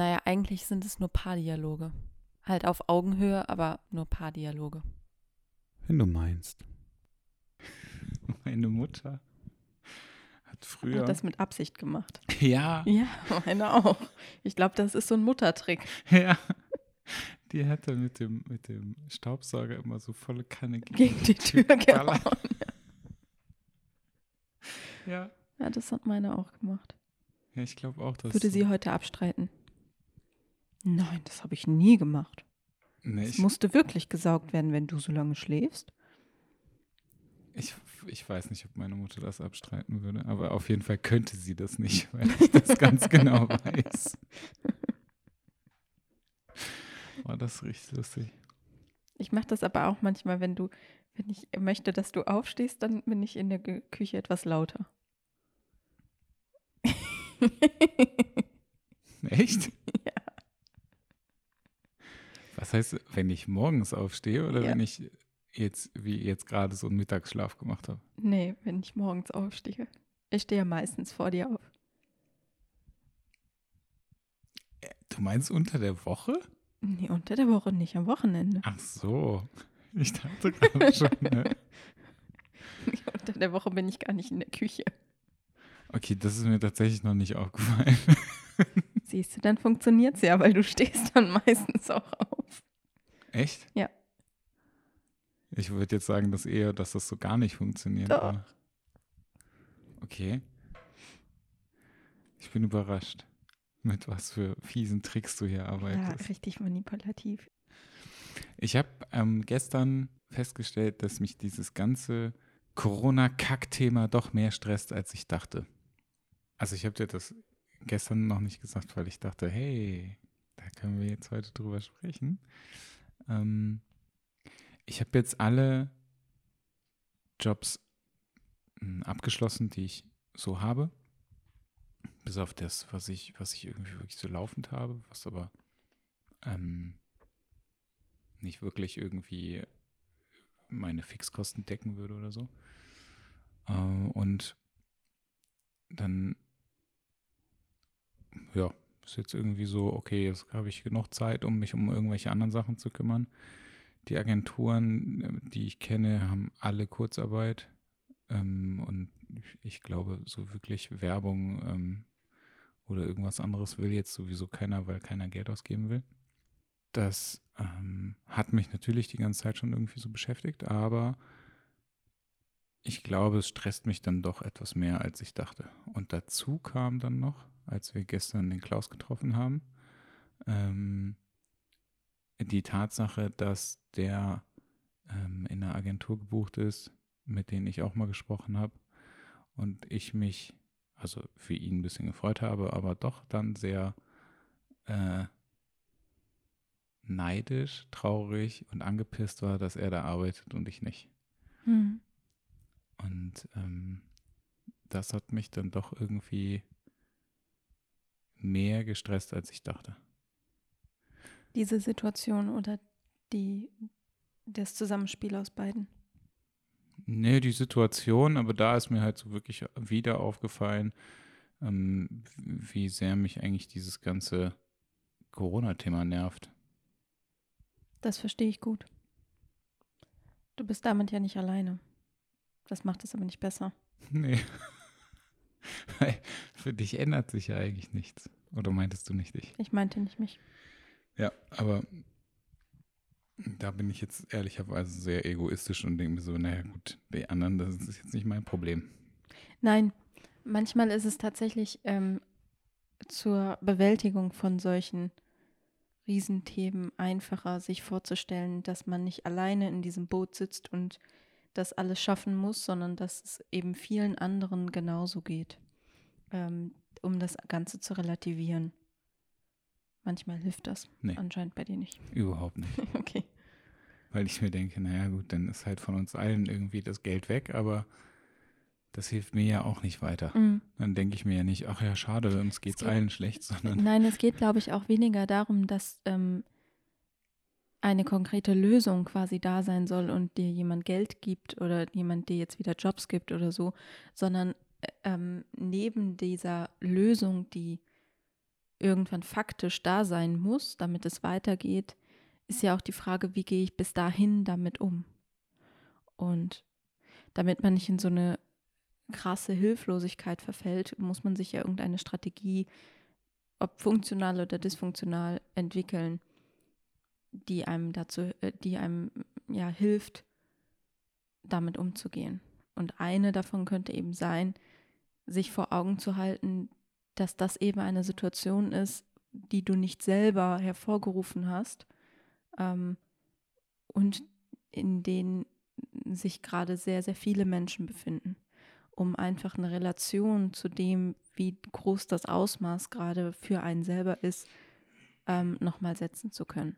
Naja, eigentlich sind es nur Paardialoge. Halt auf Augenhöhe, aber nur Paardialoge. Wenn du meinst. Meine Mutter hat früher. Hat das mit Absicht gemacht. ja, Ja, meine auch. Ich glaube, das ist so ein Muttertrick. ja. Die hat dann mit dem, mit dem Staubsauger immer so volle Kanne Gegen die Tür geballert. gehauen. Ja. Ja, das hat meine auch gemacht. Ja, ich glaube auch, dass. Würde sie heute abstreiten? Nein, das habe ich nie gemacht. Nee, Es musste wirklich gesaugt werden, wenn du so lange schläfst. ich, ich weiß nicht, ob meine Mutter das abstreiten würde, aber auf jeden Fall könnte sie das nicht, weil ich das ganz genau weiß. Oh, das richtig lustig. Ich mache das aber auch manchmal, wenn du, wenn ich möchte, dass du aufstehst, dann bin ich in der Küche etwas lauter. Echt? Was heißt, wenn ich morgens aufstehe oder Ja. wenn ich jetzt, wie jetzt gerade so einen Mittagsschlaf gemacht habe? Nee, wenn ich morgens aufstehe. Ich stehe ja meistens vor dir auf. Du meinst unter der Woche? Nee, unter der Woche nicht, am Wochenende. Ach so. Ich dachte gerade schon. Ne? unter der Woche bin ich gar nicht in der Küche. Okay, das ist mir tatsächlich noch nicht aufgefallen. Siehst du, dann funktioniert es ja, weil du stehst dann meistens auch auf. Echt? Ja. Ich würde jetzt sagen, dass eher, dass das so gar nicht funktioniert. Doch. Okay. Ich bin überrascht, mit was für fiesen Tricks du hier Ja, arbeitest. richtig manipulativ. Ich habe ähm, gestern festgestellt, dass mich dieses ganze Corona-Kack-Thema doch mehr stresst, als ich dachte. Also ich habe dir das gestern noch nicht gesagt, weil ich dachte, hey, da können wir jetzt heute drüber sprechen. Ähm, ich habe jetzt alle Jobs mh, abgeschlossen, die ich so habe. Bis auf das, was ich, was ich irgendwie wirklich so laufend habe, was aber ähm, nicht wirklich irgendwie meine Fixkosten decken würde oder so. Äh, und dann, ja, ist jetzt irgendwie so, okay, jetzt habe ich genug Zeit, um mich um irgendwelche anderen Sachen zu kümmern. Die Agenturen, äh, die ich kenne, haben alle Kurzarbeit. Ähm, und ich glaube, so wirklich Werbung ähm, oder irgendwas anderes will jetzt sowieso keiner, weil keiner Geld ausgeben will. Das ähm, hat mich natürlich die ganze Zeit schon irgendwie so beschäftigt, aber ich glaube, es stresst mich dann doch etwas mehr, als ich dachte. Und dazu kam dann noch, als wir gestern den Klaus getroffen haben, ähm, die Tatsache, dass der ähm, in einer Agentur gebucht ist, mit denen ich auch mal gesprochen habe und ich mich, also für ihn ein bisschen gefreut habe, aber doch dann sehr äh, neidisch, traurig und angepisst war, dass er da arbeitet und ich nicht. Hm. Und ähm, das hat mich dann doch irgendwie mehr gestresst, als ich dachte. Diese Situation oder die, das Zusammenspiel aus beiden. Nee, die Situation, aber da ist mir halt so wirklich wieder aufgefallen, ähm, wie sehr mich eigentlich dieses ganze Corona-Thema nervt. Das verstehe ich gut. Du bist damit ja nicht alleine. Das macht es aber nicht besser. Nee. Weil für dich ändert sich ja eigentlich nichts. Oder meintest du nicht dich? Ich meinte nicht mich. Ja, aber da bin ich jetzt ehrlicherweise sehr egoistisch und denke mir so, naja gut, die anderen, das ist jetzt nicht mein Problem. Nein, manchmal ist es tatsächlich ähm, zur Bewältigung von solchen Riesenthemen einfacher, sich vorzustellen, dass man nicht alleine in diesem Boot sitzt und das alles schaffen muss, sondern dass es eben vielen anderen genauso geht, ähm, um das Ganze zu relativieren. Manchmal hilft das. Nee. Anscheinend bei dir nicht. Überhaupt nicht. Okay. Weil ich mir denke, naja gut, dann ist halt von uns allen irgendwie das Geld weg, aber das hilft mir ja auch nicht weiter. Mhm. Dann denke ich mir ja nicht, ach ja, schade, uns geht's geht- allen schlecht, sondern Nein, es geht, glaube ich, auch weniger darum, dass ähm, eine konkrete Lösung quasi da sein soll und dir jemand Geld gibt oder jemand dir jetzt wieder Jobs gibt oder so, sondern äh, ähm, neben dieser Lösung, die irgendwann faktisch da sein muss, damit es weitergeht, ist ja auch die Frage, wie gehe ich bis dahin damit um? Und damit man nicht in so eine krasse Hilflosigkeit verfällt, muss man sich ja irgendeine Strategie, ob funktional oder dysfunktional, entwickeln, die einem dazu, äh, die einem ja hilft, damit umzugehen. Und eine davon könnte eben sein, sich vor Augen zu halten, dass das eben eine Situation ist, die du nicht selber hervorgerufen hast ähm, und in denen sich gerade sehr, sehr viele Menschen befinden, um einfach eine Relation zu dem, wie groß das Ausmaß gerade für einen selber ist, ähm, nochmal setzen zu können.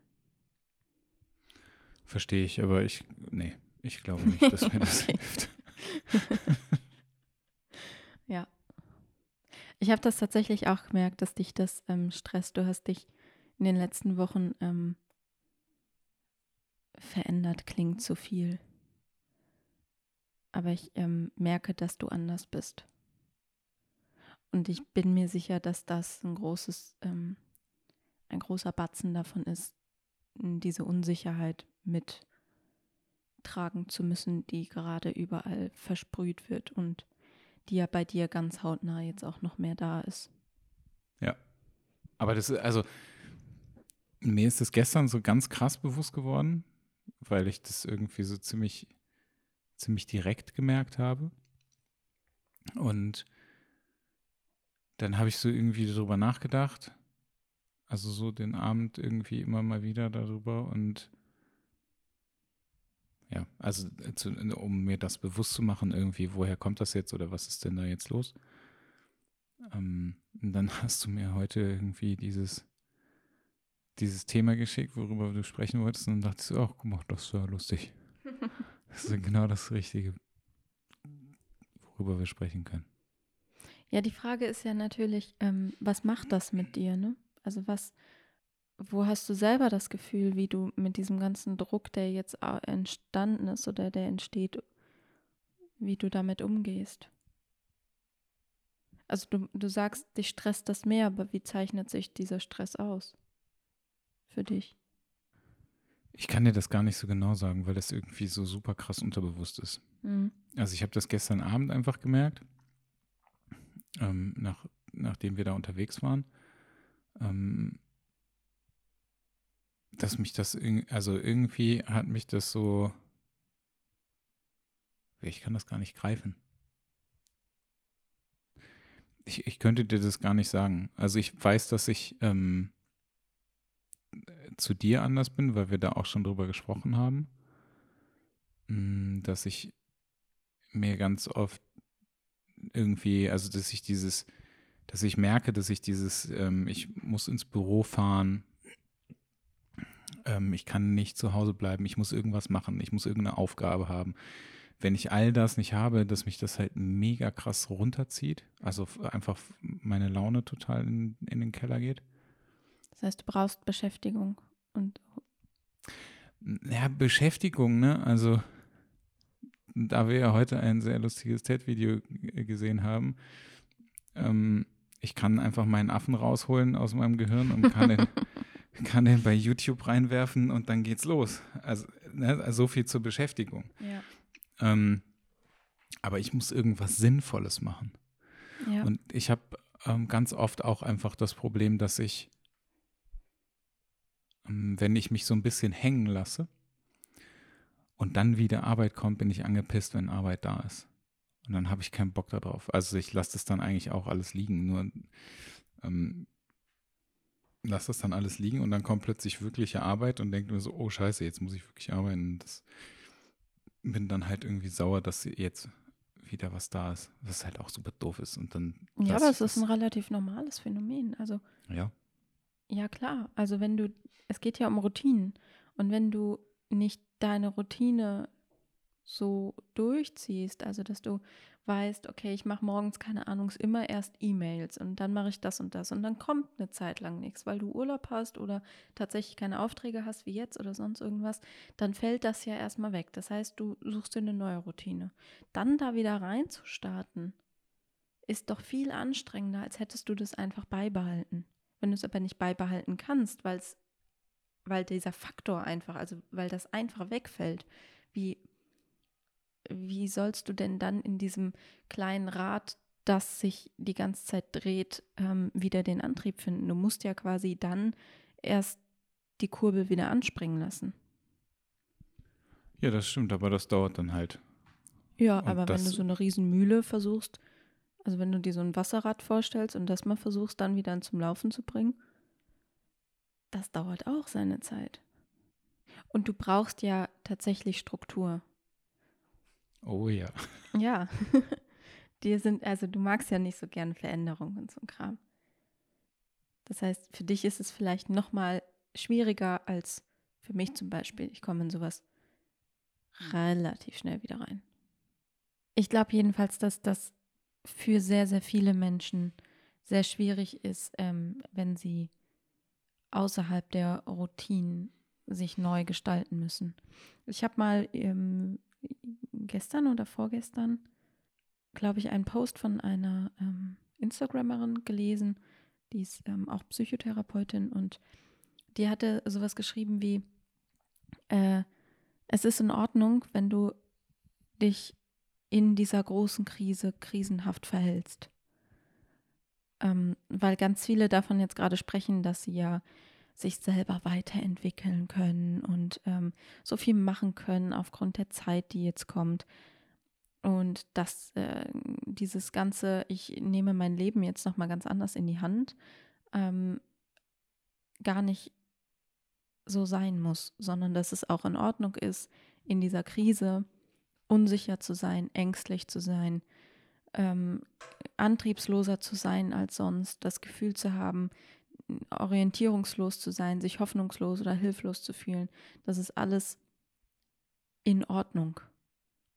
Verstehe ich, aber ich, nee, ich glaube nicht, dass mir das hilft. ja. Ich habe das tatsächlich auch gemerkt, dass dich das ähm, stresst. Du hast dich in den letzten Wochen ähm, verändert, klingt zu viel. Aber ich ähm, merke, dass du anders bist. Und ich bin mir sicher, dass das ein großes, ähm, ein großer Batzen davon ist, diese Unsicherheit mittragen zu müssen, die gerade überall versprüht wird und die ja bei dir ganz hautnah jetzt auch noch mehr da ist. Ja. Aber das ist, also, mir ist das gestern so ganz krass bewusst geworden, weil ich das irgendwie so ziemlich, ziemlich direkt gemerkt habe. Und dann habe ich so irgendwie darüber nachgedacht. Also so den Abend irgendwie immer mal wieder darüber und ja, also äh, zu, um mir das bewusst zu machen, irgendwie, woher kommt das jetzt oder was ist denn da jetzt los? Ähm, dann hast du mir heute irgendwie dieses, dieses Thema geschickt, worüber du sprechen wolltest, und dann dachte ich so, ach, guck mal, das ist ja lustig. das ist genau das Richtige, worüber wir sprechen können. Ja, die Frage ist ja natürlich, ähm, was macht das mit dir, ne? Also was, wo hast du selber das Gefühl, wie du mit diesem ganzen Druck, der jetzt entstanden ist oder der entsteht, wie du damit umgehst? Also du, du sagst, dich stresst das mehr, aber wie zeichnet sich dieser Stress aus für dich? Ich kann dir das gar nicht so genau sagen, weil das irgendwie so super krass unterbewusst ist. Mhm. Also ich habe das gestern Abend einfach gemerkt, ähm, nach, nachdem wir da unterwegs waren. Ähm, dass mich das, also irgendwie hat mich das so, ich kann das gar nicht greifen. Ich, ich könnte dir das gar nicht sagen. Also ich weiß, dass ich ähm, zu dir anders bin, weil wir da auch schon drüber gesprochen haben, mm, dass ich mir ganz oft irgendwie, also dass ich dieses, dass ich merke, dass ich dieses, ähm, ich muss ins Büro fahren, ähm, ich kann nicht zu Hause bleiben, ich muss irgendwas machen, ich muss irgendeine Aufgabe haben. Wenn ich all das nicht habe, dass mich das halt mega krass runterzieht, also einfach meine Laune total in, in den Keller geht. Das heißt, du brauchst Beschäftigung und ja, Beschäftigung, ne? Also da wir ja heute ein sehr lustiges TED-Video gesehen haben, ähm, ich kann einfach meinen Affen rausholen aus meinem Gehirn und kann den kann den bei YouTube reinwerfen und dann geht's los. Also, ne, also so viel zur Beschäftigung. Ja. Ähm, aber ich muss irgendwas Sinnvolles machen. Ja. Und ich habe ähm, ganz oft auch einfach das Problem, dass ich, ähm, wenn ich mich so ein bisschen hängen lasse und dann wieder Arbeit kommt, bin ich angepisst, wenn Arbeit da ist. Und dann habe ich keinen Bock darauf. Also ich lasse das dann eigentlich auch alles liegen. Nur ähm, lasse das dann alles liegen und dann kommt plötzlich wirkliche Arbeit und denke mir so, oh scheiße, jetzt muss ich wirklich arbeiten. Das bin dann halt irgendwie sauer, dass jetzt wieder was da ist, was halt auch super doof ist. Und dann. Ja, aber es ist ein relativ normales Phänomen. Also. Ja. Ja, klar. Also wenn du, es geht ja um Routinen. Und wenn du nicht deine Routine so durchziehst, also dass du weißt, okay, ich mache morgens, keine Ahnung, immer erst E-Mails und dann mache ich das und das und dann kommt eine Zeit lang nichts, weil du Urlaub hast oder tatsächlich keine Aufträge hast wie jetzt oder sonst irgendwas, dann fällt das ja erstmal weg. Das heißt, du suchst dir eine neue Routine. Dann da wieder reinzustarten, ist doch viel anstrengender, als hättest du das einfach beibehalten. Wenn du es aber nicht beibehalten kannst, weil's, weil dieser Faktor einfach, also weil das einfach wegfällt, wie, wie sollst du denn dann in diesem kleinen Rad, das sich die ganze Zeit dreht, ähm, wieder den Antrieb finden? Du musst ja quasi dann erst die Kurbel wieder anspringen lassen. Ja, das stimmt, aber das dauert dann halt. Ja, Und aber wenn du so eine Riesenmühle versuchst, also wenn du dir so ein Wasserrad vorstellst und das mal versuchst, dann wieder zum Laufen zu bringen, das dauert auch seine Zeit. Und du brauchst ja tatsächlich Struktur. Oh ja. Ja. Dir sind, also du magst ja nicht so gern Veränderungen und so ein Kram. Das heißt, für dich ist es vielleicht noch mal schwieriger als für mich zum Beispiel. Ich komme in sowas relativ schnell wieder rein. Ich glaube jedenfalls, dass das für sehr, sehr viele Menschen sehr schwierig ist, ähm, wenn sie außerhalb der Routinen sich neu gestalten müssen. Ich habe mal ähm, gestern oder vorgestern, glaube ich, einen Post von einer ähm, Instagrammerin gelesen, die ist ähm, auch Psychotherapeutin und die hatte sowas geschrieben wie, äh, es ist in Ordnung, wenn du dich in dieser großen Krise krisenhaft verhältst. Ähm, weil ganz viele davon jetzt gerade sprechen, dass sie ja sich selber weiterentwickeln können und ähm, so viel machen können aufgrund der Zeit, die jetzt kommt. Und dass äh, dieses ganze, ich nehme mein Leben jetzt nochmal ganz anders in die Hand, ähm, gar nicht so sein muss, sondern dass es auch in Ordnung ist, in dieser Krise unsicher zu sein, ängstlich zu sein, ähm, antriebsloser zu sein als sonst, das Gefühl zu haben, orientierungslos zu sein, sich hoffnungslos oder hilflos zu fühlen. Das ist alles in Ordnung.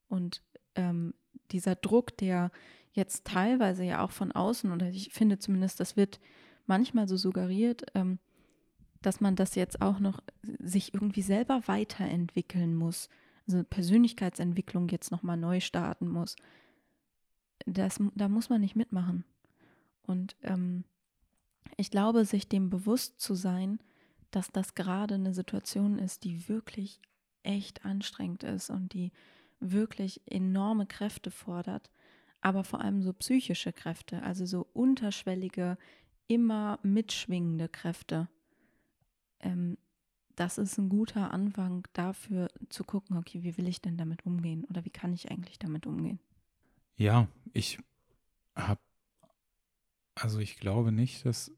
Und ähm, dieser Druck, der jetzt teilweise ja auch von außen, oder ich finde zumindest, das wird manchmal so suggeriert, ähm, dass man das jetzt auch noch sich irgendwie selber weiterentwickeln muss. Also Persönlichkeitsentwicklung jetzt nochmal neu starten muss. Das, da muss man nicht mitmachen. Und ähm, ich glaube, sich dem bewusst zu sein, dass das gerade eine Situation ist, die wirklich echt anstrengend ist und die wirklich enorme Kräfte fordert, aber vor allem so psychische Kräfte, also so unterschwellige, immer mitschwingende Kräfte. Ähm, das ist ein guter Anfang dafür zu gucken, okay, wie will ich denn damit umgehen oder wie kann ich eigentlich damit umgehen? Ja, ich habe, also ich glaube nicht, dass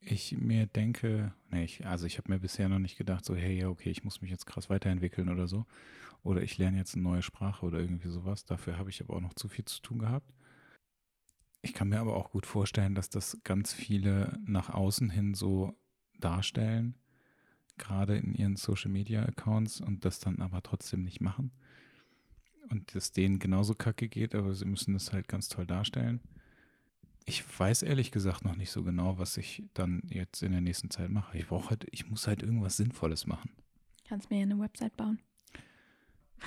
ich mir denke, nee, ich, also ich habe mir bisher noch nicht gedacht, so, hey, ja, okay, ich muss mich jetzt krass weiterentwickeln oder so. Oder ich lerne jetzt eine neue Sprache oder irgendwie sowas. Dafür habe ich aber auch noch zu viel zu tun gehabt. Ich kann mir aber auch gut vorstellen, dass das ganz viele nach außen hin so darstellen, gerade in ihren Social Media Accounts und das dann aber trotzdem nicht machen. Und es denen genauso kacke geht, aber sie müssen das halt ganz toll darstellen. Ich weiß ehrlich gesagt noch nicht so genau, was ich dann jetzt in der nächsten Zeit mache. Ich brauche halt, ich muss halt irgendwas Sinnvolles machen. Kannst mir ja eine Website bauen.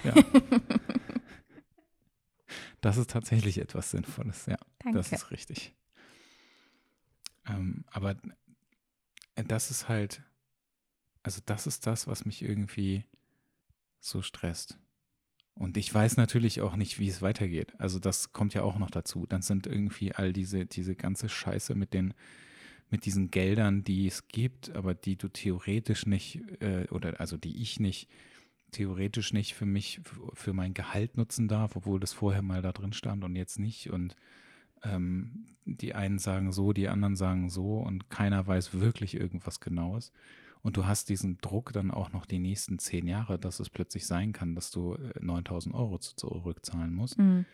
Ja. das ist tatsächlich etwas Sinnvolles, ja. Danke. Das ist richtig. Ähm, aber das ist halt, also das ist das, was mich irgendwie so stresst. Und ich weiß natürlich auch nicht, wie es weitergeht. Also das kommt ja auch noch dazu. Dann sind irgendwie all diese, diese ganze Scheiße mit den, mit diesen Geldern, die es gibt, aber die du theoretisch nicht, äh, oder also die ich nicht, theoretisch nicht für mich, für mein Gehalt nutzen darf, obwohl das vorher mal da drin stand und jetzt nicht. Und ähm, die einen sagen so, die anderen sagen so und keiner weiß wirklich irgendwas Genaues. Und du hast diesen Druck dann auch noch die nächsten zehn Jahre, dass es plötzlich sein kann, dass du äh, 9000 Euro zu- zurückzahlen musst. Mhm.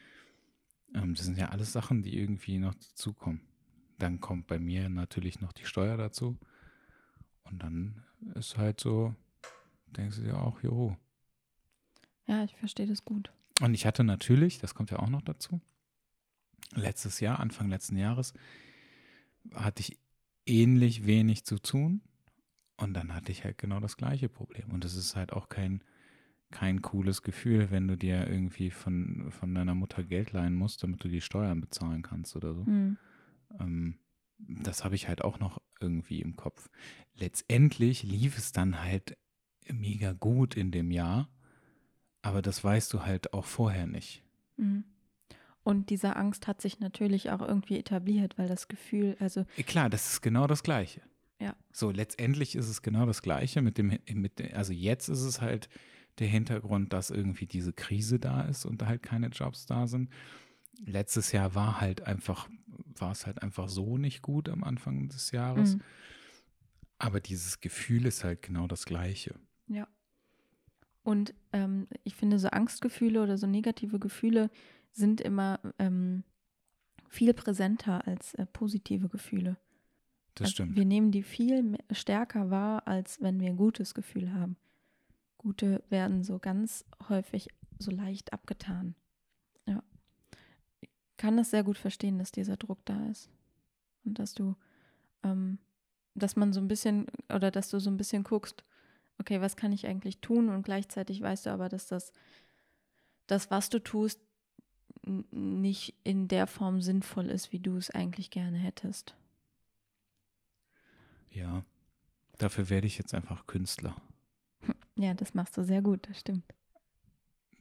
Ähm, das sind ja alles Sachen, die irgendwie noch dazukommen. Dann kommt bei mir natürlich noch die Steuer dazu. Und dann ist halt so, denkst du dir auch, jo. Ja, ich verstehe das gut. Und ich hatte natürlich, das kommt ja auch noch dazu, letztes Jahr, Anfang letzten Jahres, hatte ich ähnlich wenig zu tun. Und dann hatte ich halt genau das gleiche Problem. Und es ist halt auch kein, kein cooles Gefühl, wenn du dir irgendwie von, von deiner Mutter Geld leihen musst, damit du die Steuern bezahlen kannst oder so. Mhm. Ähm, das habe ich halt auch noch irgendwie im Kopf. Letztendlich lief es dann halt mega gut in dem Jahr, aber das weißt du halt auch vorher nicht. Mhm. Und diese Angst hat sich natürlich auch irgendwie etabliert, weil das Gefühl, also. Klar, das ist genau das Gleiche. Ja. So, letztendlich ist es genau das Gleiche mit dem, mit, also jetzt ist es halt der Hintergrund, dass irgendwie diese Krise da ist und da halt keine Jobs da sind. Letztes Jahr war halt einfach, war es halt einfach so nicht gut am Anfang des Jahres. Mhm. Aber dieses Gefühl ist halt genau das Gleiche. Ja. Und ähm, ich finde, so Angstgefühle oder so negative Gefühle sind immer ähm, viel präsenter als äh, positive Gefühle. Das also stimmt. Wir nehmen die viel stärker wahr, als wenn wir ein gutes Gefühl haben. Gute werden so ganz häufig so leicht abgetan. Ja. Ich kann das sehr gut verstehen, dass dieser Druck da ist. Und dass du, ähm, dass man so ein bisschen, oder dass du so ein bisschen guckst, okay, was kann ich eigentlich tun? Und gleichzeitig weißt du aber, dass das, das, was du tust, nicht in der Form sinnvoll ist, wie du es eigentlich gerne hättest. Ja, dafür werde ich jetzt einfach Künstler. Ja, das machst du sehr gut, das stimmt.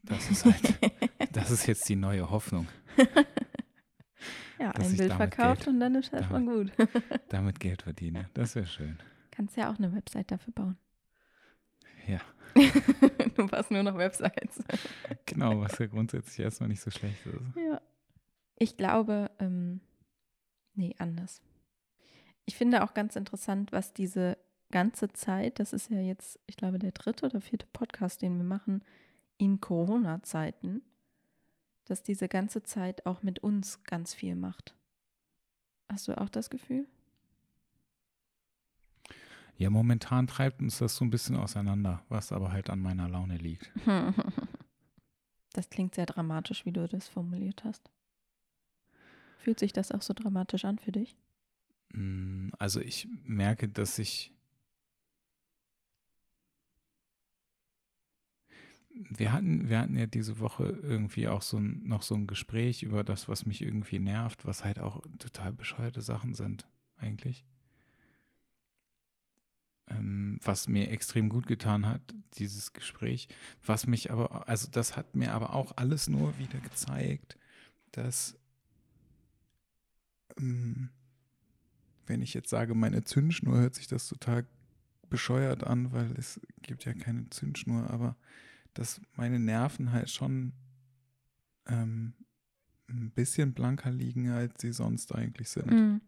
Das ist halt, das ist jetzt die neue Hoffnung. ja, ein Bild verkauft Geld, und dann ist erstmal gut. damit Geld verdiene, das wäre schön. Kannst ja auch eine Website dafür bauen. Ja. du passt nur noch Websites. genau, was ja grundsätzlich erstmal nicht so schlecht ist. Ja. Ich glaube, ähm, nee, anders. Ich finde auch ganz interessant, was diese ganze Zeit, das ist ja jetzt, ich glaube, der dritte oder vierte Podcast, den wir machen, in Corona-Zeiten, dass diese ganze Zeit auch mit uns ganz viel macht. Hast du auch das Gefühl? Ja, momentan treibt uns das so ein bisschen auseinander, was aber halt an meiner Laune liegt. Das klingt sehr dramatisch, wie du das formuliert hast. Fühlt sich das auch so dramatisch an für dich? Mm, also ich merke, dass ich wir hatten, wir hatten ja diese Woche irgendwie auch so ein, noch so ein Gespräch über das, was mich irgendwie nervt, was halt auch total bescheuerte Sachen sind, eigentlich. Ähm, was mir extrem gut getan hat, dieses Gespräch, was mich aber, also das hat mir aber auch alles nur wieder gezeigt, dass ähm, wenn ich jetzt sage, meine Zündschnur, hört sich das total bescheuert an, weil es gibt ja keine Zündschnur, aber dass meine Nerven halt schon ähm, ein bisschen blanker liegen, als sie sonst eigentlich sind. Mhm.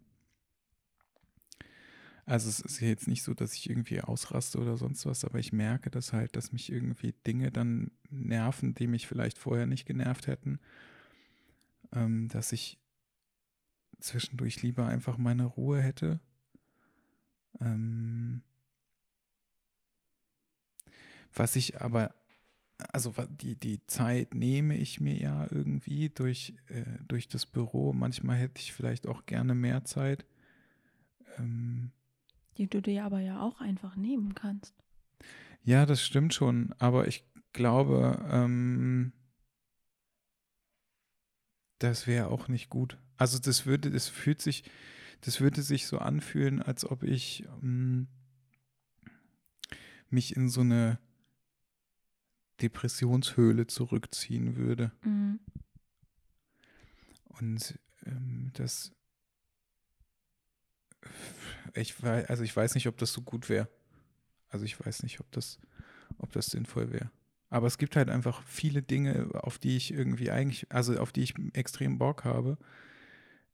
Also es ist jetzt nicht so, dass ich irgendwie ausraste oder sonst was, aber ich merke das halt, dass mich irgendwie Dinge dann nerven, die mich vielleicht vorher nicht genervt hätten. Ähm, dass ich zwischendurch lieber einfach meine Ruhe hätte. Ähm, was ich aber, also die, die Zeit nehme ich mir ja irgendwie durch, äh, durch das Büro. Manchmal hätte ich vielleicht auch gerne mehr Zeit. Ähm, die du dir aber ja auch einfach nehmen kannst. Ja, das stimmt schon, aber ich glaube, ähm, das wäre auch nicht gut. Also das würde, das fühlt sich, das würde sich so anfühlen, als ob ich ähm, mich in so eine Depressionshöhle zurückziehen würde. Mhm. Und ähm, das ich weiß, also ich weiß nicht, ob das so gut wäre. Also ich weiß nicht, ob das, ob das sinnvoll wäre. Aber es gibt halt einfach viele Dinge, auf die ich irgendwie eigentlich, also auf die ich extrem Bock habe,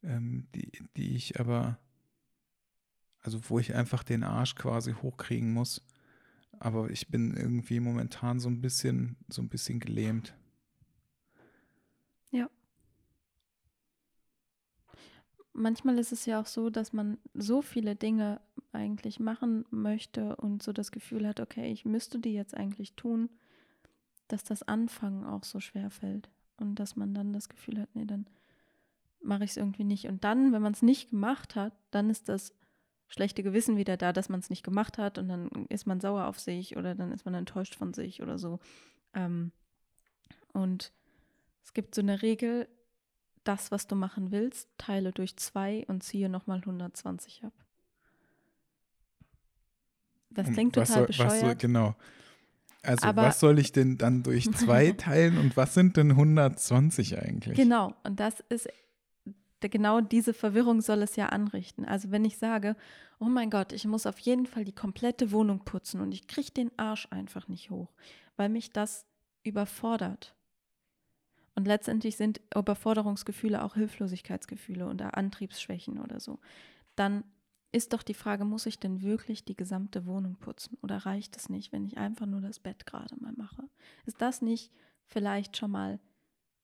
ähm, die, die ich aber, also wo ich einfach den Arsch quasi hochkriegen muss. Aber ich bin irgendwie momentan so ein bisschen, so ein bisschen gelähmt. Ja. Manchmal ist es ja auch so, dass man so viele Dinge eigentlich machen möchte und so das Gefühl hat, okay, ich müsste die jetzt eigentlich tun dass das Anfangen auch so schwer fällt und dass man dann das Gefühl hat, nee, dann mache ich es irgendwie nicht. Und dann, wenn man es nicht gemacht hat, dann ist das schlechte Gewissen wieder da, dass man es nicht gemacht hat und dann ist man sauer auf sich oder dann ist man enttäuscht von sich oder so. Ähm, und es gibt so eine Regel, das, was du machen willst, teile durch zwei und ziehe nochmal 120 ab. Das klingt total soll, was soll, bescheuert. genau. Also Aber- was soll ich denn dann durch zwei teilen und was sind denn 120 eigentlich? Genau, und das ist genau diese Verwirrung soll es ja anrichten. Also wenn ich sage, oh mein Gott, ich muss auf jeden Fall die komplette Wohnung putzen und ich kriege den Arsch einfach nicht hoch, weil mich das überfordert. Und letztendlich sind Überforderungsgefühle auch Hilflosigkeitsgefühle oder Antriebsschwächen oder so. Dann ist doch die Frage, muss ich denn wirklich die gesamte Wohnung putzen oder reicht es nicht, wenn ich einfach nur das Bett gerade mal mache? Ist das nicht vielleicht schon mal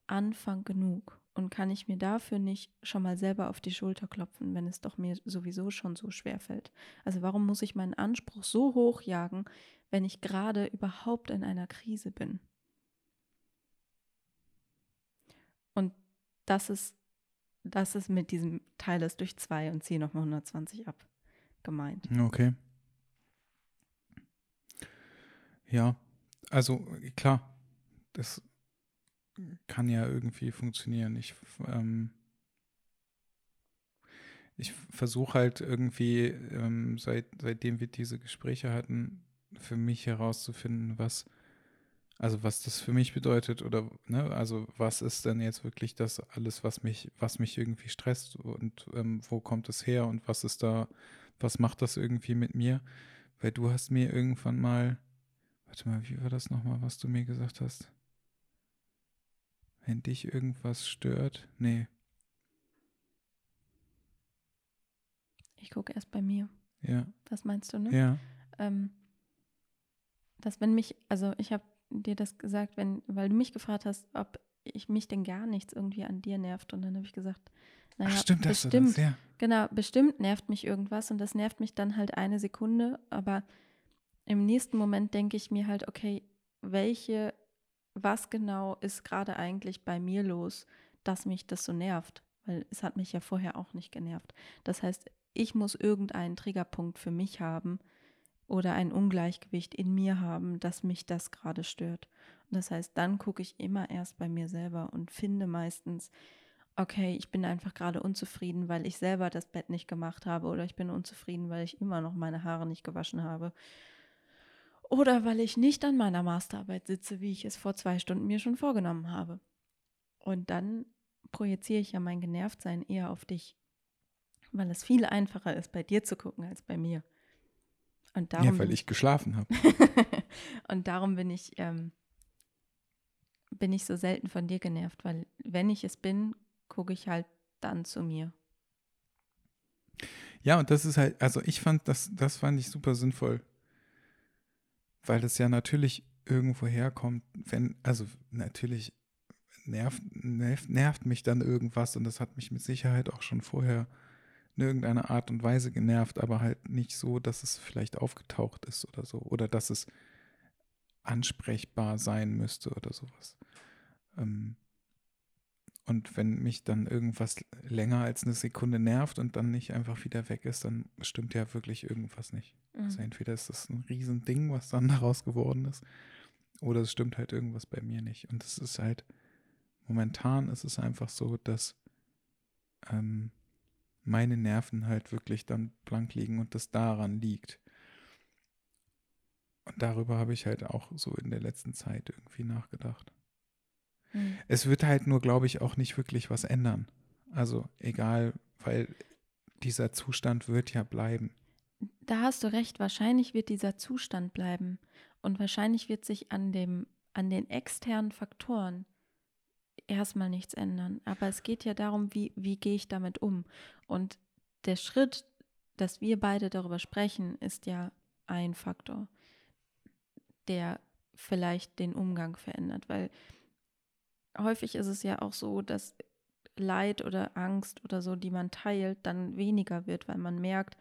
Anfang genug? Und kann ich mir dafür nicht schon mal selber auf die Schulter klopfen, wenn es doch mir sowieso schon so schwer fällt? Also warum muss ich meinen Anspruch so hoch jagen, wenn ich gerade überhaupt in einer Krise bin? Und das ist, das ist mit diesem Teil es durch zwei und ziehe nochmal 120 ab gemeint. Okay. Ja, also klar, das kann ja irgendwie funktionieren. Ich, ähm, ich versuche halt irgendwie, ähm, seit, seitdem wir diese Gespräche hatten, für mich herauszufinden, was, also was das für mich bedeutet oder, ne, also was ist denn jetzt wirklich das alles, was mich, was mich irgendwie stresst und ähm, wo kommt es her und was ist da, was macht das irgendwie mit mir? Weil du hast mir irgendwann mal, warte mal, wie war das nochmal, was du mir gesagt hast? Wenn dich irgendwas stört? Nee, Ich gucke erst bei mir. ja, Das meinst du, ne? ja, ähm, dass wenn mich, also ich habe dir das gesagt, wenn, weil du mich gefragt hast, ob ich mich denn gar nichts irgendwie an dir nervt. Und dann habe ich gesagt, naja, Ach stimmt, das bestimmt, das, ja. genau, bestimmt nervt mich irgendwas und das nervt mich dann halt eine Sekunde, aber im nächsten Moment denke ich mir halt, okay, welche, was genau ist gerade eigentlich bei mir los, dass mich das so nervt? Weil es hat mich ja vorher auch nicht genervt. Das heißt, ich muss irgendeinen Triggerpunkt für mich haben oder ein Ungleichgewicht in mir haben, dass mich das gerade stört. Und das heißt, dann gucke ich immer erst bei mir selber und finde meistens, okay, ich bin einfach gerade unzufrieden, weil ich selber das Bett nicht gemacht habe oder ich bin unzufrieden, weil ich immer noch meine Haare nicht gewaschen habe. Oder weil ich nicht an meiner Masterarbeit sitze, wie ich es vor zwei Stunden mir schon vorgenommen habe. Und dann projiziere ich ja mein Genervtsein eher auf dich, weil es viel einfacher ist, bei dir zu gucken als bei mir. Und darum Ja, weil ich geschlafen habe. und darum bin ich, ähm, bin ich so selten von dir genervt, weil wenn ich es bin, gucke ich halt dann zu mir. Ja, und das ist halt, also ich fand, das, das fand ich super sinnvoll. Weil das ja natürlich irgendwo herkommt, wenn, also natürlich nervt, nervt, nervt mich dann irgendwas und das hat mich mit Sicherheit auch schon vorher in irgendeiner Art und Weise genervt, aber halt nicht so, dass es vielleicht aufgetaucht ist oder so. Oder dass es ansprechbar sein müsste oder sowas. Ähm, und wenn mich dann irgendwas länger als eine Sekunde nervt und dann nicht einfach wieder weg ist, dann stimmt ja wirklich irgendwas nicht. Also Mhm. entweder ist das ein Riesending, was dann daraus geworden ist, oder es stimmt halt irgendwas bei mir nicht. Und es ist halt, momentan ist es einfach so, dass ähm, meine Nerven halt wirklich dann blank liegen und das daran liegt. Und darüber habe ich halt auch so in der letzten Zeit irgendwie nachgedacht. Mhm. Es wird halt nur, glaube ich, auch nicht wirklich was ändern. Also egal, weil dieser Zustand wird ja bleiben. Da hast du recht, wahrscheinlich wird dieser Zustand bleiben und wahrscheinlich wird sich an dem an den externen Faktoren erstmal nichts ändern, aber es geht ja darum, wie wie gehe ich damit um? Und der Schritt, dass wir beide darüber sprechen, ist ja ein Faktor, der vielleicht den Umgang verändert, weil häufig ist es ja auch so, dass Leid oder Angst oder so, die man teilt, dann weniger wird, weil man merkt,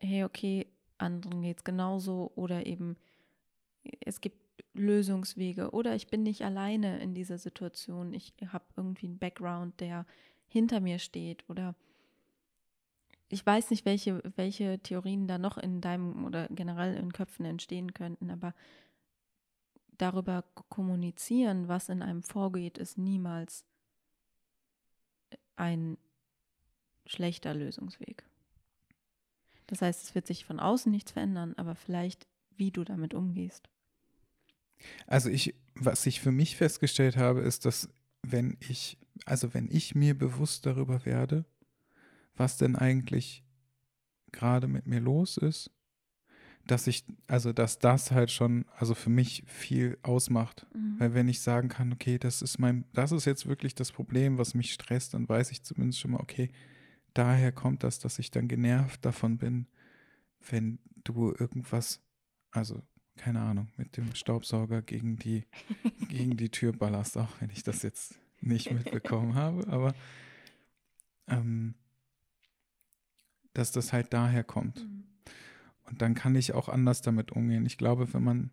hey, okay, anderen geht es genauso oder eben es gibt Lösungswege oder ich bin nicht alleine in dieser Situation. Ich habe irgendwie einen Background, der hinter mir steht oder ich weiß nicht, welche, welche Theorien da noch in deinem oder generell in Köpfen entstehen könnten, aber darüber kommunizieren, was in einem vorgeht, ist niemals ein schlechter Lösungsweg. Das heißt, es wird sich von außen nichts verändern, aber vielleicht, wie du damit umgehst. Also ich, was ich für mich festgestellt habe, ist, dass wenn ich, also wenn ich mir bewusst darüber werde, was denn eigentlich gerade mit mir los ist, dass ich, also dass das halt schon, also für mich viel ausmacht. Mhm. Weil wenn ich sagen kann, okay, das ist mein, das ist jetzt wirklich das Problem, was mich stresst, dann weiß ich zumindest schon mal, okay, daher kommt das, dass ich dann genervt davon bin, wenn du irgendwas, also keine Ahnung, mit dem Staubsauger gegen die, gegen die Tür ballerst, auch wenn ich das jetzt nicht mitbekommen habe, aber ähm, dass das halt daher kommt. Mhm. Und dann kann ich auch anders damit umgehen. Ich glaube, wenn man,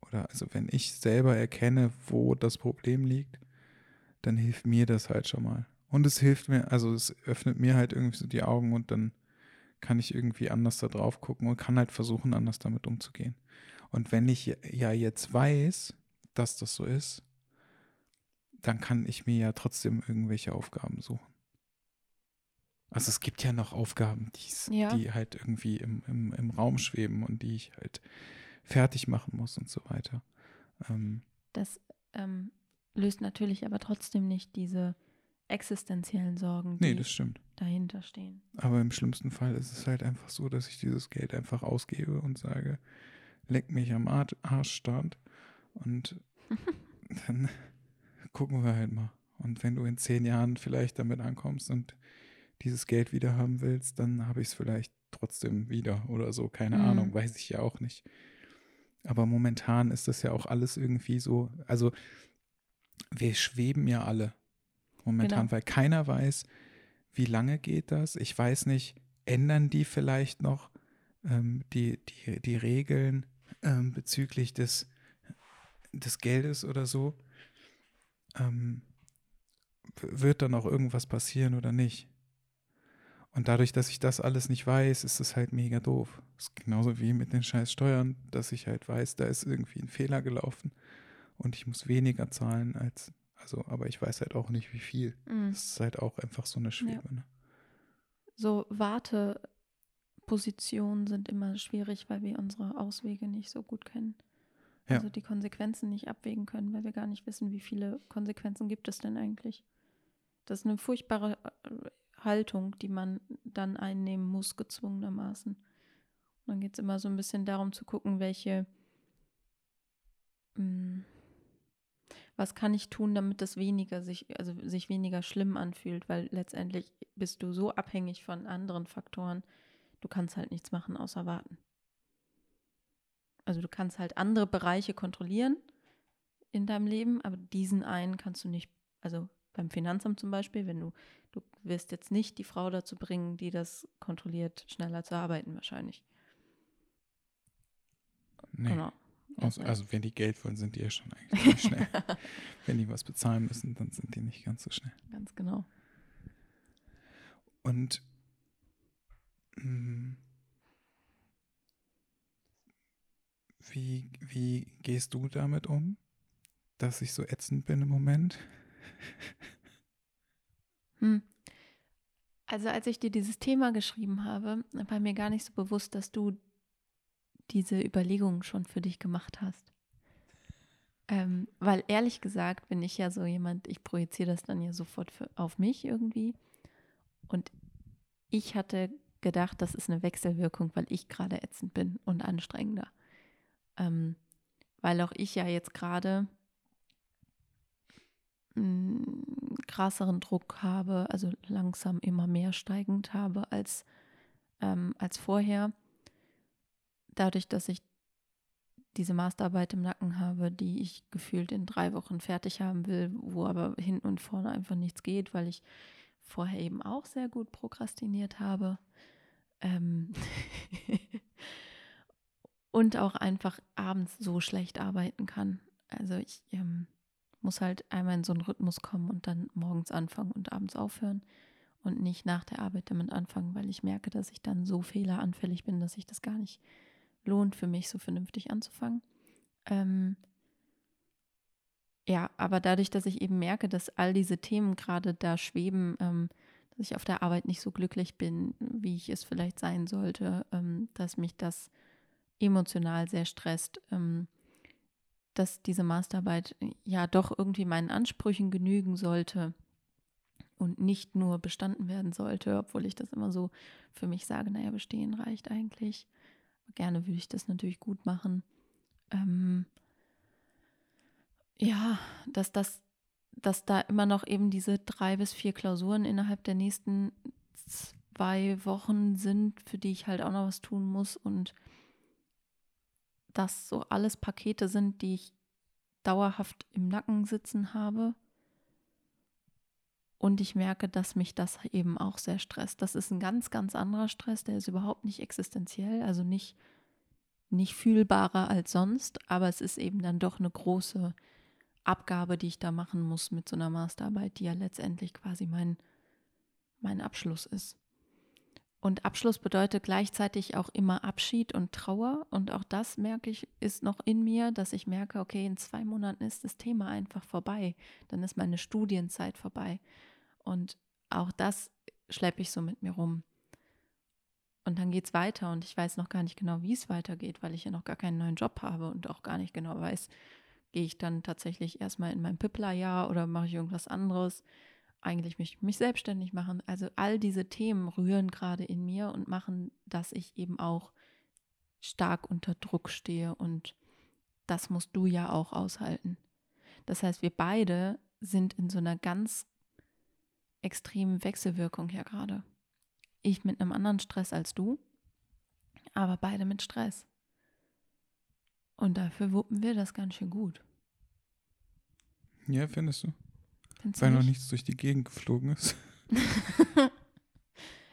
oder also wenn ich selber erkenne, wo das Problem liegt, dann hilft mir das halt schon mal. Und es hilft mir, also es öffnet mir halt irgendwie so die Augen und dann kann ich irgendwie anders da drauf gucken und kann halt versuchen, anders damit umzugehen. Und wenn ich ja jetzt weiß, dass das so ist, dann kann ich mir ja trotzdem irgendwelche Aufgaben suchen. Also es gibt ja noch Aufgaben, ja. die halt irgendwie im, im, im Raum schweben und die ich halt fertig machen muss und so weiter. Ähm, das ähm, löst natürlich aber trotzdem nicht diese existenziellen Sorgen, die nee, das stimmt. dahinter stehen. Aber im schlimmsten Fall ist es halt einfach so, dass ich dieses Geld einfach ausgebe und sage, leck mich am Arschstand und dann gucken wir halt mal. Und wenn du in zehn Jahren vielleicht damit ankommst und dieses Geld wieder haben willst, dann habe ich es vielleicht trotzdem wieder oder so. Keine mhm. Ahnung, weiß ich ja auch nicht. Aber momentan ist das ja auch alles irgendwie so. Also, wir schweben ja alle momentan, genau. weil keiner weiß, wie lange geht das. Ich weiß nicht, ändern die vielleicht noch ähm, die, die, die Regeln ähm, bezüglich des, des Geldes oder so? Ähm, wird dann auch irgendwas passieren oder nicht? Und dadurch, dass ich das alles nicht weiß, ist es halt mega doof. Das ist genauso wie mit den scheiß Steuern, dass ich halt weiß, da ist irgendwie ein Fehler gelaufen und ich muss weniger zahlen als, also, aber ich weiß halt auch nicht, wie viel. Mhm. Das ist halt auch einfach so eine Schwebe. Ja. Ne? So Wartepositionen sind immer schwierig, weil wir unsere Auswege nicht so gut kennen. Ja. Also die Konsequenzen nicht abwägen können, weil wir gar nicht wissen, wie viele Konsequenzen gibt es denn eigentlich. Das ist eine furchtbare Haltung, die man dann einnehmen muss, gezwungenermaßen. Und dann geht es immer so ein bisschen darum zu gucken, welche, mh, hm, was kann ich tun, damit das weniger sich, also sich weniger schlimm anfühlt, weil letztendlich bist du so abhängig von anderen Faktoren, du kannst halt nichts machen außer warten. Also du kannst halt andere Bereiche kontrollieren in deinem Leben, aber diesen einen kannst du nicht, also beim Finanzamt zum Beispiel, wenn du Du wirst jetzt nicht die Frau dazu bringen, die das kontrolliert, schneller zu arbeiten wahrscheinlich. Nee. Genau. Also, also, wenn die Geld wollen, sind die ja schon eigentlich nicht schnell. wenn die was bezahlen müssen, dann sind die nicht ganz so schnell. Ganz genau. Und mh, hm, wie, wie gehst du damit um, dass ich so ätzend bin im Moment? Hm. Also als ich dir dieses Thema geschrieben habe, war mir gar nicht so bewusst, dass du diese Überlegungen schon für dich gemacht hast. Ähm, weil ehrlich gesagt bin ich ja so jemand, ich projiziere das dann ja sofort für, auf mich irgendwie. Und ich hatte gedacht, das ist eine Wechselwirkung, weil ich gerade ätzend bin und anstrengender. Ähm, weil auch ich ja jetzt gerade krasseren Druck habe, also langsam immer mehr steigend habe als, ähm, als vorher. Dadurch, dass ich diese Masterarbeit im Nacken habe, die ich gefühlt in drei Wochen fertig haben will, wo aber hinten und vorne einfach nichts geht, weil ich vorher eben auch sehr gut prokrastiniert habe. Ähm und auch einfach abends so schlecht arbeiten kann. Also ich ähm, muss halt einmal in so einen Rhythmus kommen und dann morgens anfangen und abends aufhören und nicht nach der Arbeit damit anfangen, weil ich merke, dass ich dann so fehleranfällig bin, dass sich das gar nicht lohnt für mich, so vernünftig anzufangen. Ähm ja, aber dadurch, dass ich eben merke, dass all diese Themen gerade da schweben, ähm, dass ich auf der Arbeit nicht so glücklich bin, wie ich es vielleicht sein sollte, ähm, dass mich das emotional sehr stresst, ähm, dass diese Masterarbeit ja doch irgendwie meinen Ansprüchen genügen sollte und nicht nur bestanden werden sollte, obwohl ich das immer so für mich sage, naja, bestehen reicht eigentlich. Gerne würde ich das natürlich gut machen. Ähm, ja, dass das, dass da immer noch eben diese drei bis vier Klausuren innerhalb der nächsten zwei Wochen sind, für die ich halt auch noch was tun muss und das so alles Pakete sind, die ich dauerhaft im Nacken sitzen habe. Und ich merke, dass mich das eben auch sehr stresst. Das ist ein ganz, ganz anderer Stress, der ist überhaupt nicht existenziell, also nicht, nicht fühlbarer als sonst, aber es ist eben dann doch eine große Abgabe, die ich da machen muss mit so einer Masterarbeit, die ja letztendlich quasi mein, mein Abschluss ist. Und Abschluss bedeutet gleichzeitig auch immer Abschied und Trauer. Und auch das merke ich, ist noch in mir, dass ich merke, okay, in zwei Monaten ist das Thema einfach vorbei. Dann ist meine Studienzeit vorbei. Und auch das schleppe ich so mit mir rum. Und dann geht es weiter und ich weiß noch gar nicht genau, wie es weitergeht, weil ich ja noch gar keinen neuen Job habe und auch gar nicht genau weiß, gehe ich dann tatsächlich erstmal in mein Pippler-Jahr oder mache ich irgendwas anderes eigentlich möchte ich mich selbstständig machen. Also all diese Themen rühren gerade in mir und machen, dass ich eben auch stark unter Druck stehe und das musst du ja auch aushalten. Das heißt, wir beide sind in so einer ganz extremen Wechselwirkung hier gerade. Ich mit einem anderen Stress als du, aber beide mit Stress. Und dafür wuppen wir das ganz schön gut. Ja, findest du? Findest weil noch nichts durch die Gegend geflogen ist.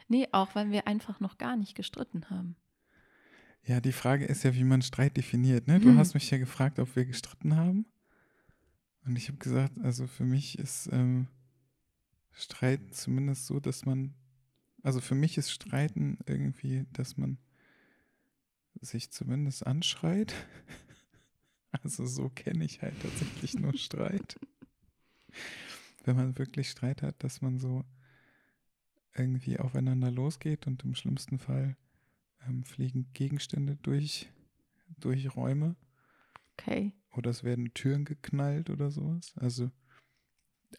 nee, auch weil wir einfach noch gar nicht gestritten haben. Ja, die Frage ist ja, wie man Streit definiert. Ne? Du hm. hast mich ja gefragt, ob wir gestritten haben. Und ich habe gesagt, also für mich ist ähm, Streiten zumindest so, dass man, also für mich ist Streiten irgendwie, dass man sich zumindest anschreit. Also so kenne ich halt tatsächlich nur Streit wenn man wirklich Streit hat, dass man so irgendwie aufeinander losgeht und im schlimmsten Fall ähm, fliegen Gegenstände durch, durch Räume. Okay. Oder es werden Türen geknallt oder sowas. Also,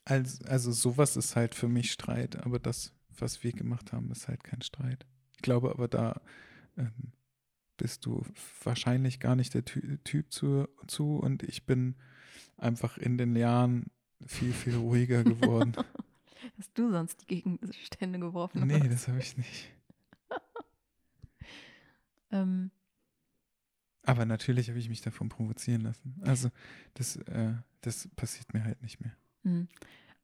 als, also sowas ist halt für mich Streit, aber das, was wir gemacht haben, ist halt kein Streit. Ich glaube aber, da ähm, bist du wahrscheinlich gar nicht der Ty Typ zu, zu und ich bin einfach in den Jahren viel, viel ruhiger geworden. Hast du sonst die Gegenstände geworfen? Nee, das habe ich nicht. ähm. Aber natürlich habe ich mich davon provozieren lassen. Also das, äh, das passiert mir halt nicht mehr. Mhm.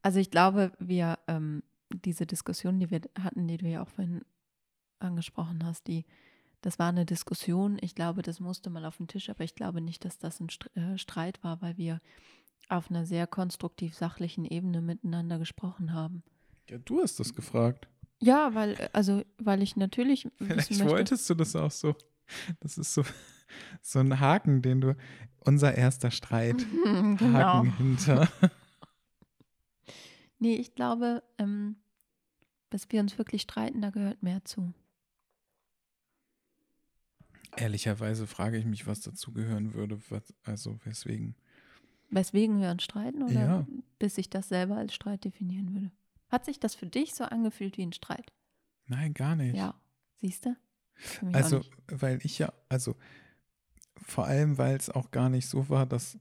Also ich glaube, wir, ähm, diese Diskussion, die wir hatten, die du ja auch vorhin angesprochen hast, die, das war eine Diskussion. Ich glaube, das musste mal auf den Tisch, aber ich glaube nicht, dass das ein äh, Streit war, weil wir auf einer sehr konstruktiv sachlichen Ebene miteinander gesprochen haben. Ja, du hast das gefragt. Ja, weil, also, weil ich natürlich. Vielleicht wolltest du das auch so. Das ist so, so ein Haken, den du. Unser erster Streit. genau. Haken hinter. Nee, ich glaube, ähm, dass wir uns wirklich streiten, da gehört mehr zu. Ehrlicherweise frage ich mich, was dazu gehören würde, was, also weswegen. Weswegen wir uns streiten oder ja. bis ich das selber als Streit definieren würde? Hat sich das für dich so angefühlt wie ein Streit? Nein, gar nicht. Ja, siehst du? Also, weil ich ja, also vor allem, weil es auch gar nicht so war, dass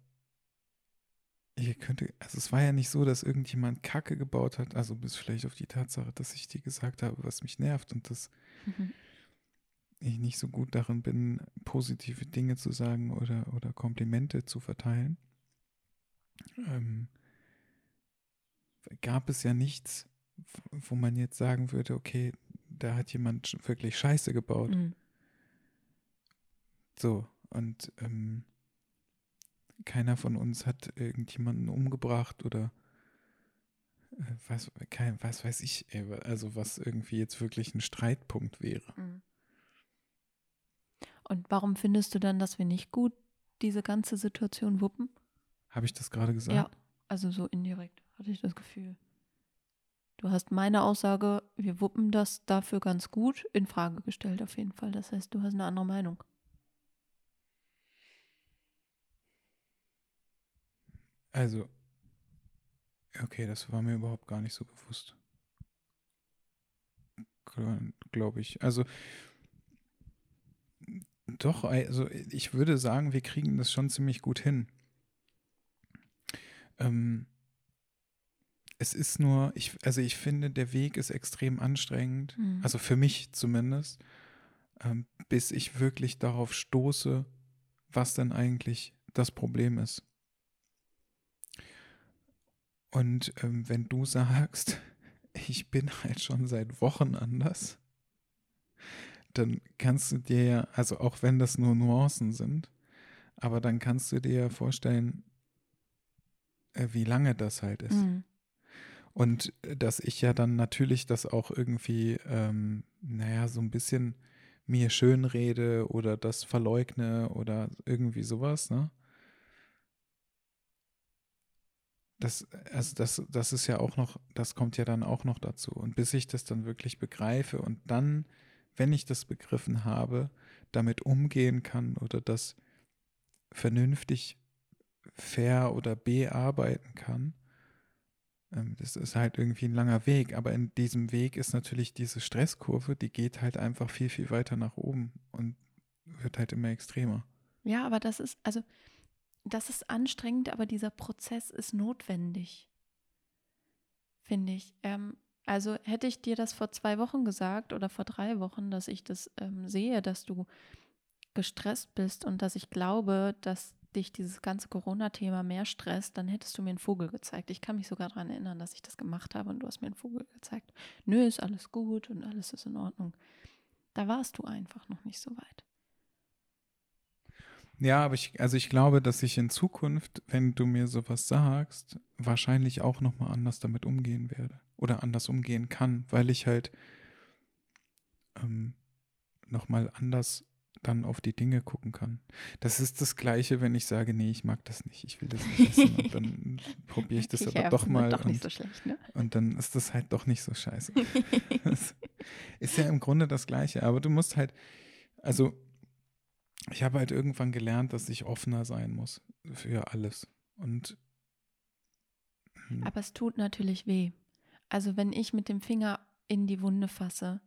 ich könnte, also es war ja nicht so, dass irgendjemand Kacke gebaut hat, also bis vielleicht auf die Tatsache, dass ich dir gesagt habe, was mich nervt und dass mhm. ich nicht so gut darin bin, positive Dinge zu sagen oder, oder Komplimente zu verteilen ähm, gab es ja nichts, wo man jetzt sagen würde, okay, da hat jemand wirklich Scheiße gebaut. Mhm. So, und ähm, keiner von uns hat irgendjemanden umgebracht oder äh, was, kein, was weiß ich, also was irgendwie jetzt wirklich ein Streitpunkt wäre. Mhm. Und warum findest du dann, dass wir nicht gut diese ganze Situation wuppen? Habe ich das gerade gesagt? Ja, also so indirekt hatte ich das Gefühl. Du hast meine Aussage, wir wuppen das dafür ganz gut, in Frage gestellt auf jeden Fall. Das heißt, du hast eine andere Meinung. Also, okay, das war mir überhaupt gar nicht so bewusst. Glaube ich. Also, doch, also ich würde sagen, wir kriegen das schon ziemlich gut hin. Ähm, es ist nur, ich, also ich finde, der Weg ist extrem anstrengend, mhm. also für mich zumindest, ähm, bis ich wirklich darauf stoße, was denn eigentlich das Problem ist. Und ähm, wenn du sagst, ich bin halt schon seit Wochen anders, dann kannst du dir ja, also auch wenn das nur Nuancen sind, aber dann kannst du dir ja vorstellen, wie lange das halt ist. Mhm. Und äh, dass ich ja dann natürlich das auch irgendwie, ähm, naja, so ein bisschen mir schön rede oder das verleugne oder irgendwie sowas, ne? Das, also das, das ist ja auch noch, das kommt ja dann auch noch dazu. Und bis ich das dann wirklich begreife und dann wenn ich das begriffen habe, damit umgehen kann oder das vernünftig fair oder bearbeiten kann. Ähm, das ist halt irgendwie ein langer Weg, aber in diesem Weg ist natürlich diese Stresskurve, die geht halt einfach viel, viel weiter nach oben und wird halt immer extremer. Ja, aber das ist, also, das ist anstrengend, aber dieser Prozess ist notwendig, finde ich. Ähm, also hätte ich dir das vor zwei Wochen gesagt oder vor drei Wochen, dass ich das ähm, sehe, dass du gestresst bist und dass ich glaube, dass dich dieses ganze Corona-Thema mehr stresst, dann hättest du mir einen Vogel gezeigt. Ich kann mich sogar daran erinnern, dass ich das gemacht habe und du hast mir einen Vogel gezeigt. Nö, ist alles gut und alles ist in Ordnung. Da warst du einfach noch nicht so weit. Ja, aber ich, also ich glaube, dass ich in Zukunft, wenn du mir sowas sagst, wahrscheinlich auch nochmal anders damit umgehen werde oder anders umgehen kann, weil ich halt ähm, nochmal anders dann auf die Dinge gucken kann. Das ist das Gleiche, wenn ich sage, nee, ich mag das nicht, ich will das nicht essen und dann probiere ich das ich aber doch mal doch und, so schlecht, ne? und dann ist das halt doch nicht so scheiße. ist ja im Grunde das Gleiche, aber du musst halt, also ich habe halt irgendwann gelernt, dass ich offener sein muss für alles und hm. aber es tut natürlich weh. Also wenn ich mit dem Finger in die Wunde fasse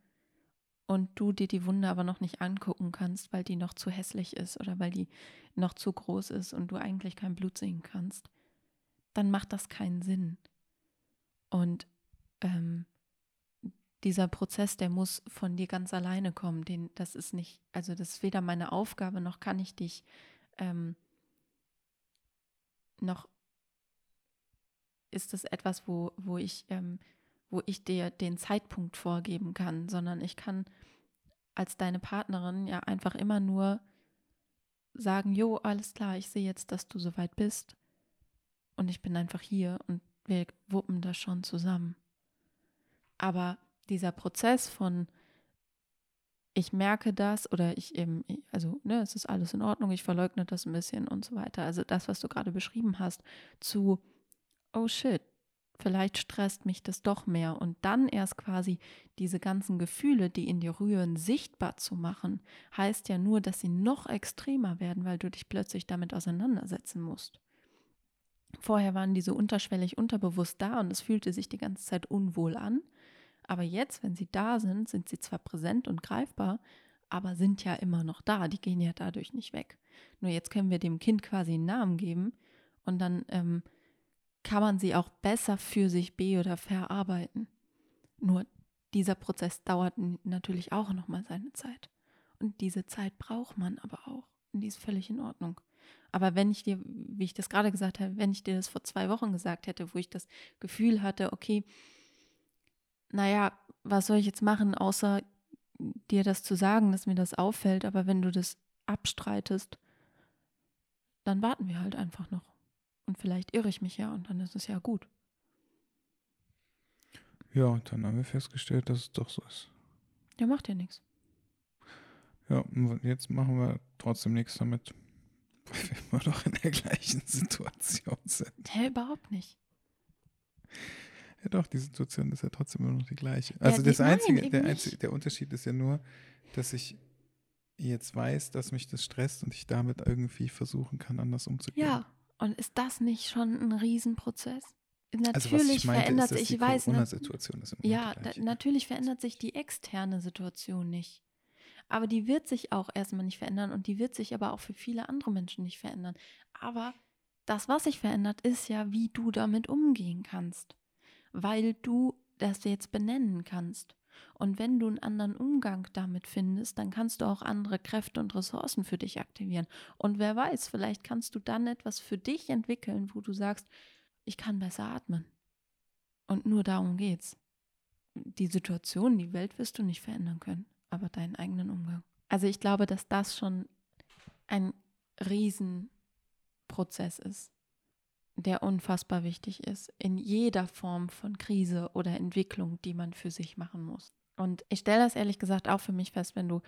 und du dir die Wunde aber noch nicht angucken kannst, weil die noch zu hässlich ist oder weil die noch zu groß ist und du eigentlich kein Blut sehen kannst, dann macht das keinen Sinn. Und ähm, dieser Prozess, der muss von dir ganz alleine kommen. Den, das ist nicht, also das ist weder meine Aufgabe, noch kann ich dich ähm, noch ist das etwas, wo, wo ich, ähm, wo ich dir den Zeitpunkt vorgeben kann, sondern ich kann als deine Partnerin ja einfach immer nur sagen, jo, alles klar, ich sehe jetzt, dass du soweit bist und ich bin einfach hier und wir wuppen das schon zusammen. Aber dieser Prozess von ich merke das oder ich eben, also ne, es ist alles in Ordnung, ich verleugne das ein bisschen und so weiter. Also das, was du gerade beschrieben hast, zu oh shit, vielleicht stresst mich das doch mehr. Und dann erst quasi diese ganzen Gefühle, die in dir rühren, sichtbar zu machen, heißt ja nur, dass sie noch extremer werden, weil du dich plötzlich damit auseinandersetzen musst. Vorher waren diese unterschwellig unterbewusst da und es fühlte sich die ganze Zeit unwohl an. Aber jetzt, wenn sie da sind, sind sie zwar präsent und greifbar, aber sind ja immer noch da. Die gehen ja dadurch nicht weg. Nur jetzt können wir dem Kind quasi einen Namen geben und dann ähm, kann man sie auch besser für sich be- oder verarbeiten. Nur dieser Prozess dauert natürlich auch nochmal seine Zeit. Und diese Zeit braucht man aber auch. Und die ist völlig in Ordnung. Aber wenn ich dir, wie ich das gerade gesagt habe, wenn ich dir das vor zwei Wochen gesagt hätte, wo ich das Gefühl hatte, okay, naja, was soll ich jetzt machen, außer dir das zu sagen, dass mir das auffällt, aber wenn du das abstreitest, dann warten wir halt einfach noch. Und vielleicht irre ich mich ja und dann ist es ja gut. Ja, dann haben wir festgestellt, dass es doch so ist. Ja, macht ja nichts. Ja, jetzt machen wir trotzdem nichts damit, weil wir immer noch in der gleichen Situation sind. Hä, überhaupt nicht. Ja doch, die Situation ist ja trotzdem immer noch die gleiche. Ja, Also das einzige, nein, der, einzige, der Unterschied ist ja nur, dass ich jetzt weiß, dass mich das stresst und ich damit irgendwie versuchen kann, anders umzugehen. Ja, und ist das nicht schon ein Riesenprozess? Natürlich also ich meinte, verändert sich, die ich weiß, ne, ist immer ja, da, gleiche. natürlich verändert sich die externe Situation nicht. Aber die wird sich auch erstmal nicht verändern und die wird sich aber auch für viele andere Menschen nicht verändern. Aber das, was sich verändert, ist ja, wie du damit umgehen kannst. Weil du das jetzt benennen kannst. Und wenn du einen anderen Umgang damit findest, dann kannst du auch andere Kräfte und Ressourcen für dich aktivieren. Und wer weiß, vielleicht kannst du dann etwas für dich entwickeln, wo du sagst, ich kann besser atmen. Und nur darum geht's. Die Situation, die Welt wirst du nicht verändern können, aber deinen eigenen Umgang. Also ich glaube, dass das schon ein Riesenprozess ist, der unfassbar wichtig ist in jeder Form von Krise oder Entwicklung, die man für sich machen muss. Und ich stelle das ehrlich gesagt auch für mich fest, wenn du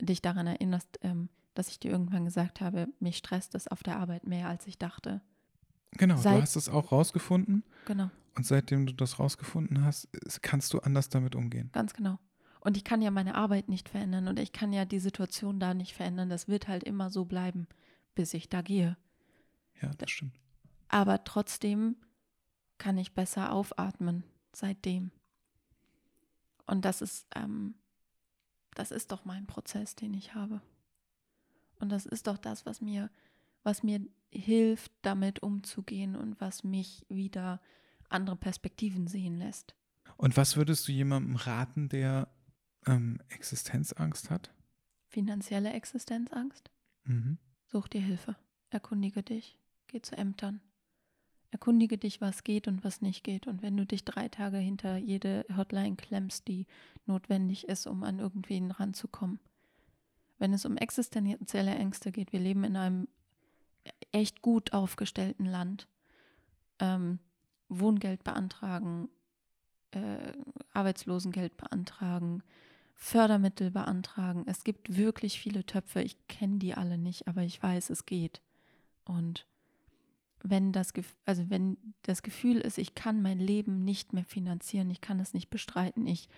dich daran erinnerst, ähm, dass ich dir irgendwann gesagt habe, mich stresst es auf der Arbeit mehr, als ich dachte. Genau, du seit- hast es auch rausgefunden Genau. und seitdem du das rausgefunden hast, kannst du anders damit umgehen. Ganz genau. Und ich kann ja meine Arbeit nicht verändern und ich kann ja die Situation da nicht verändern. Das wird halt immer so bleiben, bis ich da gehe. Ja, das stimmt. Aber trotzdem kann ich besser aufatmen seitdem. Und das ist, ähm, das ist doch mein Prozess, den ich habe. Und das ist doch das, was mir, was mir hilft, damit umzugehen und was mich wieder andere Perspektiven sehen lässt. Und was würdest du jemandem raten, der ähm, Existenzangst hat? Finanzielle Existenzangst? Mhm. Such dir Hilfe. Erkundige dich. Geh zu Ämtern. Erkundige dich, was geht und was nicht geht. Und wenn du dich drei Tage hinter jede Hotline klemmst, die notwendig ist, um an irgendwen ranzukommen. Wenn es um existenzielle Ängste geht, wir leben in einem echt gut aufgestellten Land. Ähm, Wohngeld beantragen, äh, Arbeitslosengeld beantragen, Fördermittel beantragen. Es gibt wirklich viele Töpfe. Ich kenne die alle nicht, aber ich weiß, es geht. Und wenn das, also wenn das Gefühl ist, ich kann mein Leben nicht mehr finanzieren, ich kann es nicht bestreiten, ich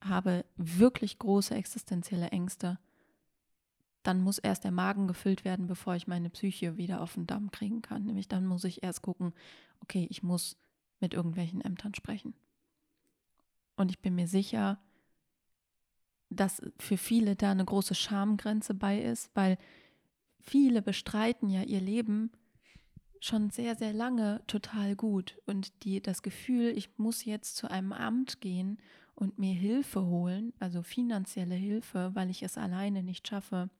habe wirklich große existenzielle Ängste, dann muss erst der Magen gefüllt werden, bevor ich meine Psyche wieder auf den Damm kriegen kann. Nämlich dann muss ich erst gucken, okay, ich muss mit irgendwelchen Ämtern sprechen. Und ich bin mir sicher, dass für viele da eine große Schamgrenze bei ist, weil viele bestreiten ja ihr Leben schon sehr, sehr lange total gut. Und die, das Gefühl, ich muss jetzt zu einem Amt gehen und mir Hilfe holen, also finanzielle Hilfe, weil ich es alleine nicht schaffe,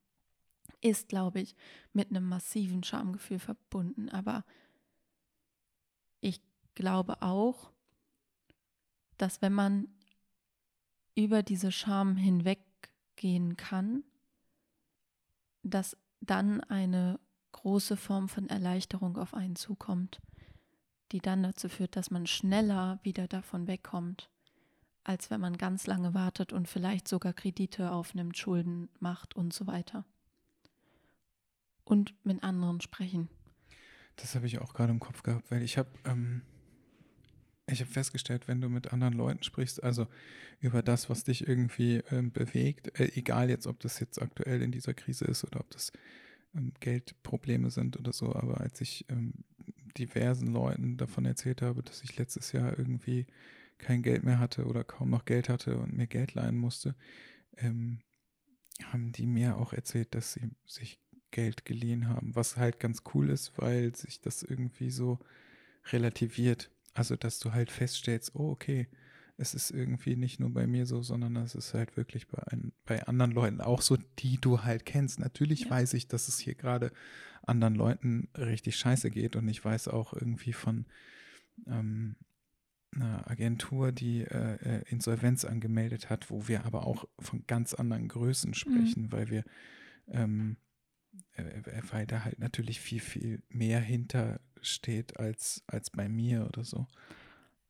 ist, glaube ich, mit einem massiven Schamgefühl verbunden. Aber ich glaube auch, dass wenn man über diese Scham hinweggehen kann, dass dann eine große Form von Erleichterung auf einen zukommt, die dann dazu führt, dass man schneller wieder davon wegkommt, als wenn man ganz lange wartet und vielleicht sogar Kredite aufnimmt, Schulden macht und so weiter. Und mit anderen sprechen. Das habe ich auch gerade im Kopf gehabt, weil ich habe ähm, ich habe festgestellt, wenn du mit anderen Leuten sprichst, also über das, was dich irgendwie ähm, bewegt, äh, egal jetzt, ob das jetzt aktuell in dieser Krise ist oder ob das Geldprobleme sind oder so, aber als ich ähm, diversen Leuten davon erzählt habe, dass ich letztes Jahr irgendwie kein Geld mehr hatte oder kaum noch Geld hatte und mir Geld leihen musste, ähm, haben die mir auch erzählt, dass sie sich Geld geliehen haben, was halt ganz cool ist, weil sich das irgendwie so relativiert. Also, dass du halt feststellst, oh, okay, es ist irgendwie nicht nur bei mir so, sondern es ist halt wirklich bei, ein, bei anderen Leuten auch so, die du halt kennst. Natürlich Ja. weiß ich, dass es hier gerade anderen Leuten richtig scheiße geht und ich weiß auch irgendwie von ähm, einer Agentur, die äh, äh, Insolvenz angemeldet hat, wo wir aber auch von ganz anderen Größen sprechen, weil wir ähm, äh, weil da halt natürlich viel, viel mehr hinter steht als, als bei mir oder so.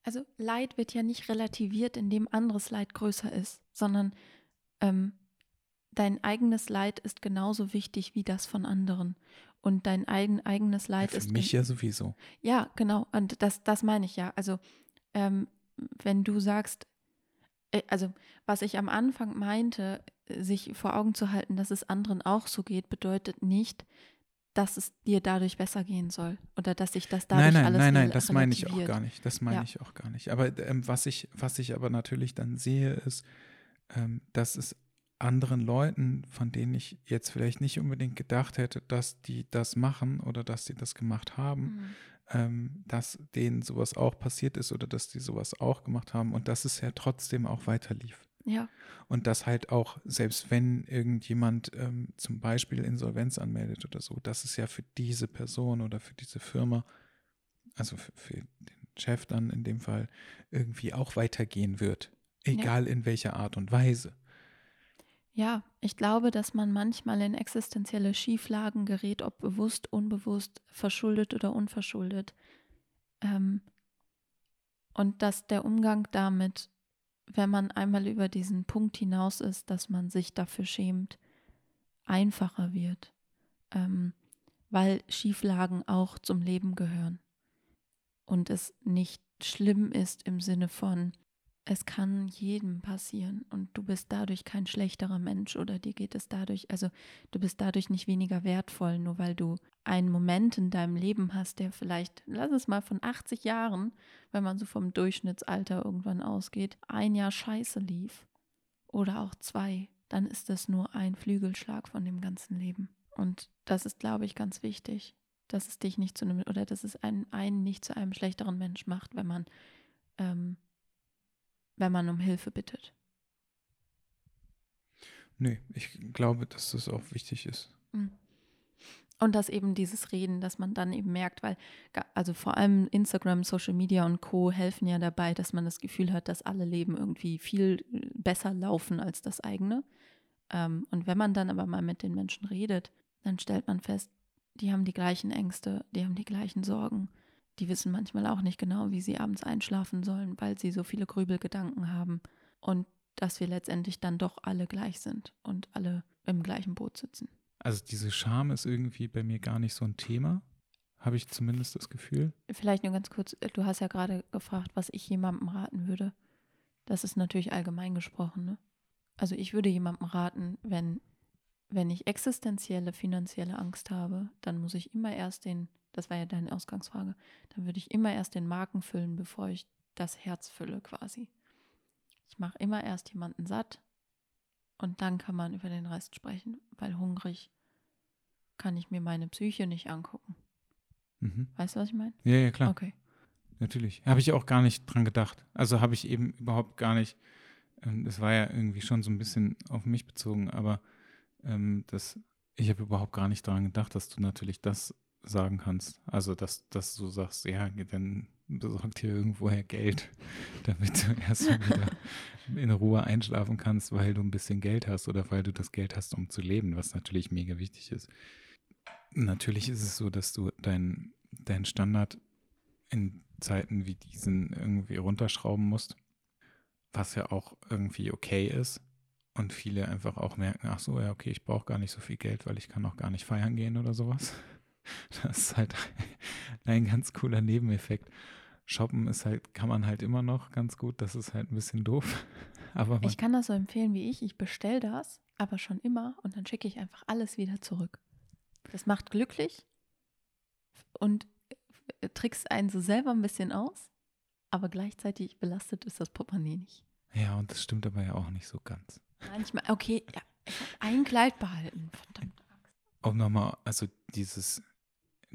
Also Leid wird ja nicht relativiert, indem anderes Leid größer ist, sondern ähm, dein eigenes Leid ist genauso wichtig wie das von anderen. Und dein eigen, eigenes Ja, Leid für ist mich ja sowieso. Ja, genau. Und das, das meine ich ja. Also ähm, wenn du sagst, äh, also was ich am Anfang meinte, sich vor Augen zu halten, dass es anderen auch so geht, bedeutet nicht, dass es dir dadurch besser gehen soll oder dass sich das dadurch nein, nein, alles nein, nein, rel- das meine ich auch gar nicht. Das meine Ja. ich auch gar nicht. Aber ähm, was ich, was ich aber natürlich dann sehe, ist, ähm, dass es anderen Leuten, von denen ich jetzt vielleicht nicht unbedingt gedacht hätte, dass die das machen oder dass sie das gemacht haben, Mhm. ähm, dass denen sowas auch passiert ist oder dass die sowas auch gemacht haben und dass es ja trotzdem auch weiter lief. Ja, Und dass halt auch, selbst wenn irgendjemand ähm, zum Beispiel Insolvenz anmeldet oder so, dass es ja für diese Person oder für diese Firma, also für, für den Chef dann in dem Fall, irgendwie auch weitergehen wird. Egal in welcher Art und Weise. ja, ich glaube, dass man manchmal in existenzielle Schieflagen gerät, ob bewusst, unbewusst, verschuldet oder unverschuldet. Ähm, und dass der Umgang damit, wenn man einmal über diesen Punkt hinaus ist, dass man sich dafür schämt, einfacher wird, ähm, weil Schieflagen auch zum Leben gehören. Und es nicht schlimm ist im Sinne von, es kann jedem passieren und du bist dadurch kein schlechterer Mensch oder dir geht es dadurch, also du bist dadurch nicht weniger wertvoll, nur weil du einen Moment in deinem Leben hast, der vielleicht, lass es mal von 80 Jahren, wenn man so vom Durchschnittsalter irgendwann ausgeht, ein Jahr scheiße lief oder auch zwei, dann ist das nur ein Flügelschlag von dem ganzen Leben. Und das ist, glaube ich, ganz wichtig, dass es dich nicht zu einem, oder dass es einen, einen nicht zu einem schlechteren Mensch macht, wenn man ähm, wenn man um Hilfe bittet. Nö, ich glaube, dass das auch wichtig ist. Und dass eben dieses Reden, dass man dann eben merkt, weil, also vor allem Instagram, Social Media und Co. helfen ja dabei, dass man das Gefühl hat, dass alle Leben irgendwie viel besser laufen als das eigene. Ähm, und wenn man dann aber mal mit den Menschen redet, dann stellt man fest, die haben die gleichen Ängste, die haben die gleichen Sorgen. Die wissen manchmal auch nicht genau, wie sie abends einschlafen sollen, weil sie so viele Grübelgedanken haben. Und dass wir letztendlich dann doch alle gleich sind und alle im gleichen Boot sitzen. Also diese Scham ist irgendwie bei mir gar nicht so ein Thema, habe ich zumindest das Gefühl. Vielleicht nur ganz kurz, äh, du hast ja gerade gefragt, was ich jemandem raten würde. Das ist natürlich allgemein gesprochen, ne? Also ich würde jemandem raten, wenn, wenn ich existenzielle finanzielle Angst habe, dann muss ich immer erst den, das war ja deine Ausgangsfrage, dann würde ich immer erst den Magen füllen, bevor ich das Herz fülle quasi. Ich mache immer erst jemanden satt und dann kann man über den Rest sprechen, weil hungrig kann ich mir meine Psyche nicht angucken. Mhm. Weißt du, was ich meine? Ja, ja, klar. Okay. Natürlich. Habe ich auch gar nicht dran gedacht. Also habe ich eben überhaupt gar nicht. ähm, Das war ja irgendwie schon so ein bisschen auf mich bezogen, aber ähm, das, ich habe überhaupt gar nicht daran gedacht, dass du natürlich das sagen kannst. Also, dass, dass du sagst, ja, dann besorg dir irgendwoher Geld, damit du erstmal wieder in Ruhe einschlafen kannst, weil du ein bisschen Geld hast oder weil du das Geld hast, um zu leben, was natürlich mega wichtig ist. Natürlich ist es so, dass du dein, dein Standard in Zeiten wie diesen irgendwie runterschrauben musst, was ja auch irgendwie okay ist. Und viele einfach auch merken, ach so, ja, okay, ich brauche gar nicht so viel Geld, weil ich kann auch gar nicht feiern gehen oder sowas. Das ist halt ein ganz cooler Nebeneffekt. Shoppen ist halt, kann man halt immer noch ganz gut, das ist halt ein bisschen doof. Aber Ich kann das so empfehlen wie ich. Ich bestelle das, aber schon immer und dann schicke ich einfach alles wieder zurück. Das macht glücklich und äh, trickst einen so selber ein bisschen aus, aber gleichzeitig belastet ist das Portemonnaie nicht. ja, und das stimmt aber ja auch nicht so ganz. Manchmal, okay, ja, ich habe ein Kleid behalten. Verdammt. Um nochmal, also dieses,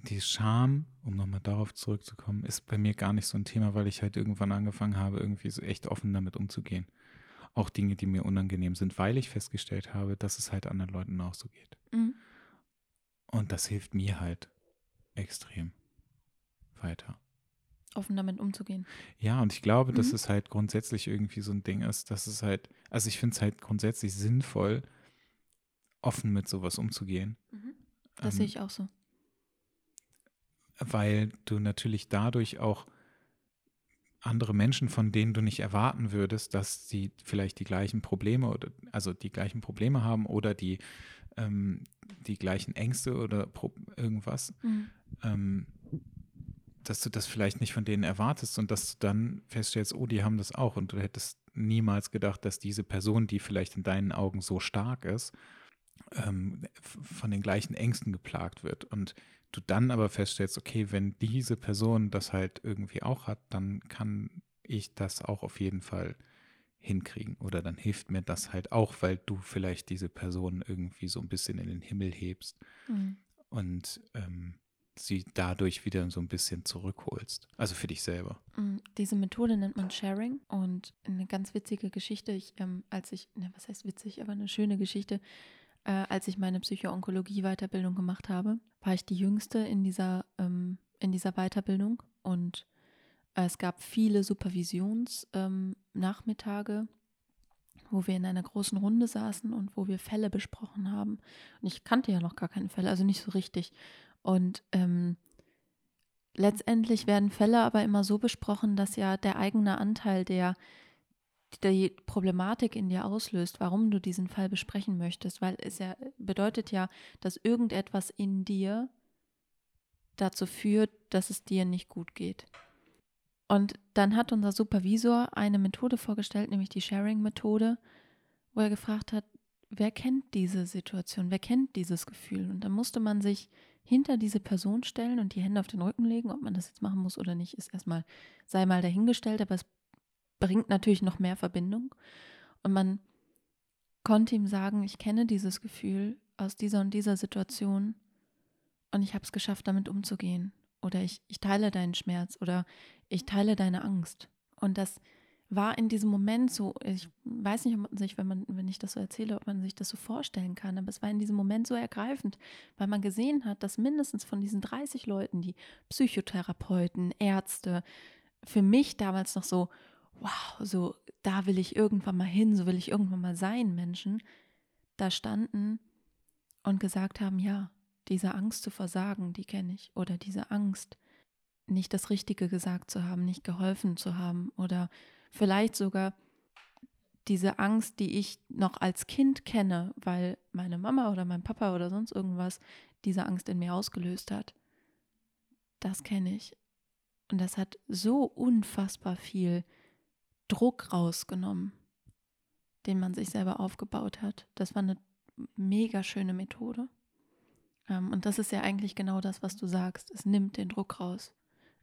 die Scham, um nochmal darauf zurückzukommen, ist bei mir gar nicht so ein Thema, weil ich halt irgendwann angefangen habe, irgendwie so echt offen damit umzugehen. Auch Dinge, die mir unangenehm sind, weil ich festgestellt habe, dass es halt anderen Leuten auch so geht. Mhm. Und das hilft mir halt extrem weiter. Offen damit umzugehen. Ja, und ich glaube, dass Mhm. es halt grundsätzlich irgendwie so ein Ding ist, dass es halt, also ich finde es halt grundsätzlich sinnvoll, offen mit sowas umzugehen. Das Ähm, sehe ich auch so. Weil du natürlich dadurch auch andere Menschen, von denen du nicht erwarten würdest, dass sie vielleicht die gleichen Probleme oder also die gleichen Probleme haben oder die ähm, die gleichen Ängste oder Pro irgendwas, Mhm. ähm, dass du das vielleicht nicht von denen erwartest und dass du dann feststellst, oh, die haben das auch und du hättest niemals gedacht, dass diese Person, die vielleicht in deinen Augen so stark ist, ähm, von den gleichen Ängsten geplagt wird. Und du dann aber feststellst, okay, wenn diese Person das halt irgendwie auch hat, dann kann ich das auch auf jeden Fall hinkriegen. Oder dann hilft mir das halt auch, weil du vielleicht diese Person irgendwie so ein bisschen in den Himmel hebst mhm. und ähm, sie dadurch wieder so ein bisschen zurückholst. Also für dich selber. Mhm. Diese Methode nennt man Sharing und eine ganz witzige Geschichte, ich, ähm, als ich, ne, was heißt witzig, aber eine schöne Geschichte, äh, als ich meine Psycho-Onkologie-Weiterbildung gemacht habe, war ich die Jüngste in dieser, ähm, in dieser Weiterbildung und äh, es gab viele Supervisionsnachmittage, ähm, wo wir in einer großen Runde saßen und wo wir Fälle besprochen haben. Und ich kannte ja noch gar keine Fälle, also nicht so richtig. Und ähm, letztendlich werden Fälle aber immer so besprochen, dass ja der eigene Anteil, der die Problematik in dir auslöst, warum du diesen Fall besprechen möchtest, weil es ja bedeutet ja, dass irgendetwas in dir dazu führt, dass es dir nicht gut geht. Und dann hat unser Supervisor eine Methode vorgestellt, nämlich die Sharing-Methode, wo er gefragt hat, wer kennt diese Situation, wer kennt dieses Gefühl? Und dann musste man sich hinter diese Person stellen und die Hände auf den Rücken legen. Ob man das jetzt machen muss oder nicht, ist erstmal, sei mal dahingestellt, aber es bringt natürlich noch mehr Verbindung. Und man konnte ihm sagen, ich kenne dieses Gefühl aus dieser und dieser Situation und ich habe es geschafft, damit umzugehen. Oder ich, ich teile deinen Schmerz oder ich teile deine Angst. Und das war in diesem Moment so, ich weiß nicht, ob man sich, wenn man, wenn ich das so erzähle, ob man sich das so vorstellen kann, aber es war in diesem Moment so ergreifend, weil man gesehen hat, dass mindestens von diesen 30 Leuten, die Psychotherapeuten, Ärzte, für mich damals noch so wow, so da will ich irgendwann mal hin, so will ich irgendwann mal sein, Menschen, da standen und gesagt haben, ja, diese Angst zu versagen, die kenne ich. Oder diese Angst, nicht das Richtige gesagt zu haben, nicht geholfen zu haben. Oder vielleicht sogar diese Angst, die ich noch als Kind kenne, weil meine Mama oder mein Papa oder sonst irgendwas diese Angst in mir ausgelöst hat. Das kenne ich. Und das hat so unfassbar viel Druck rausgenommen, den man sich selber aufgebaut hat. Das war eine mega schöne Methode. Ähm, und das ist ja eigentlich genau das, was du sagst. Es nimmt den Druck raus.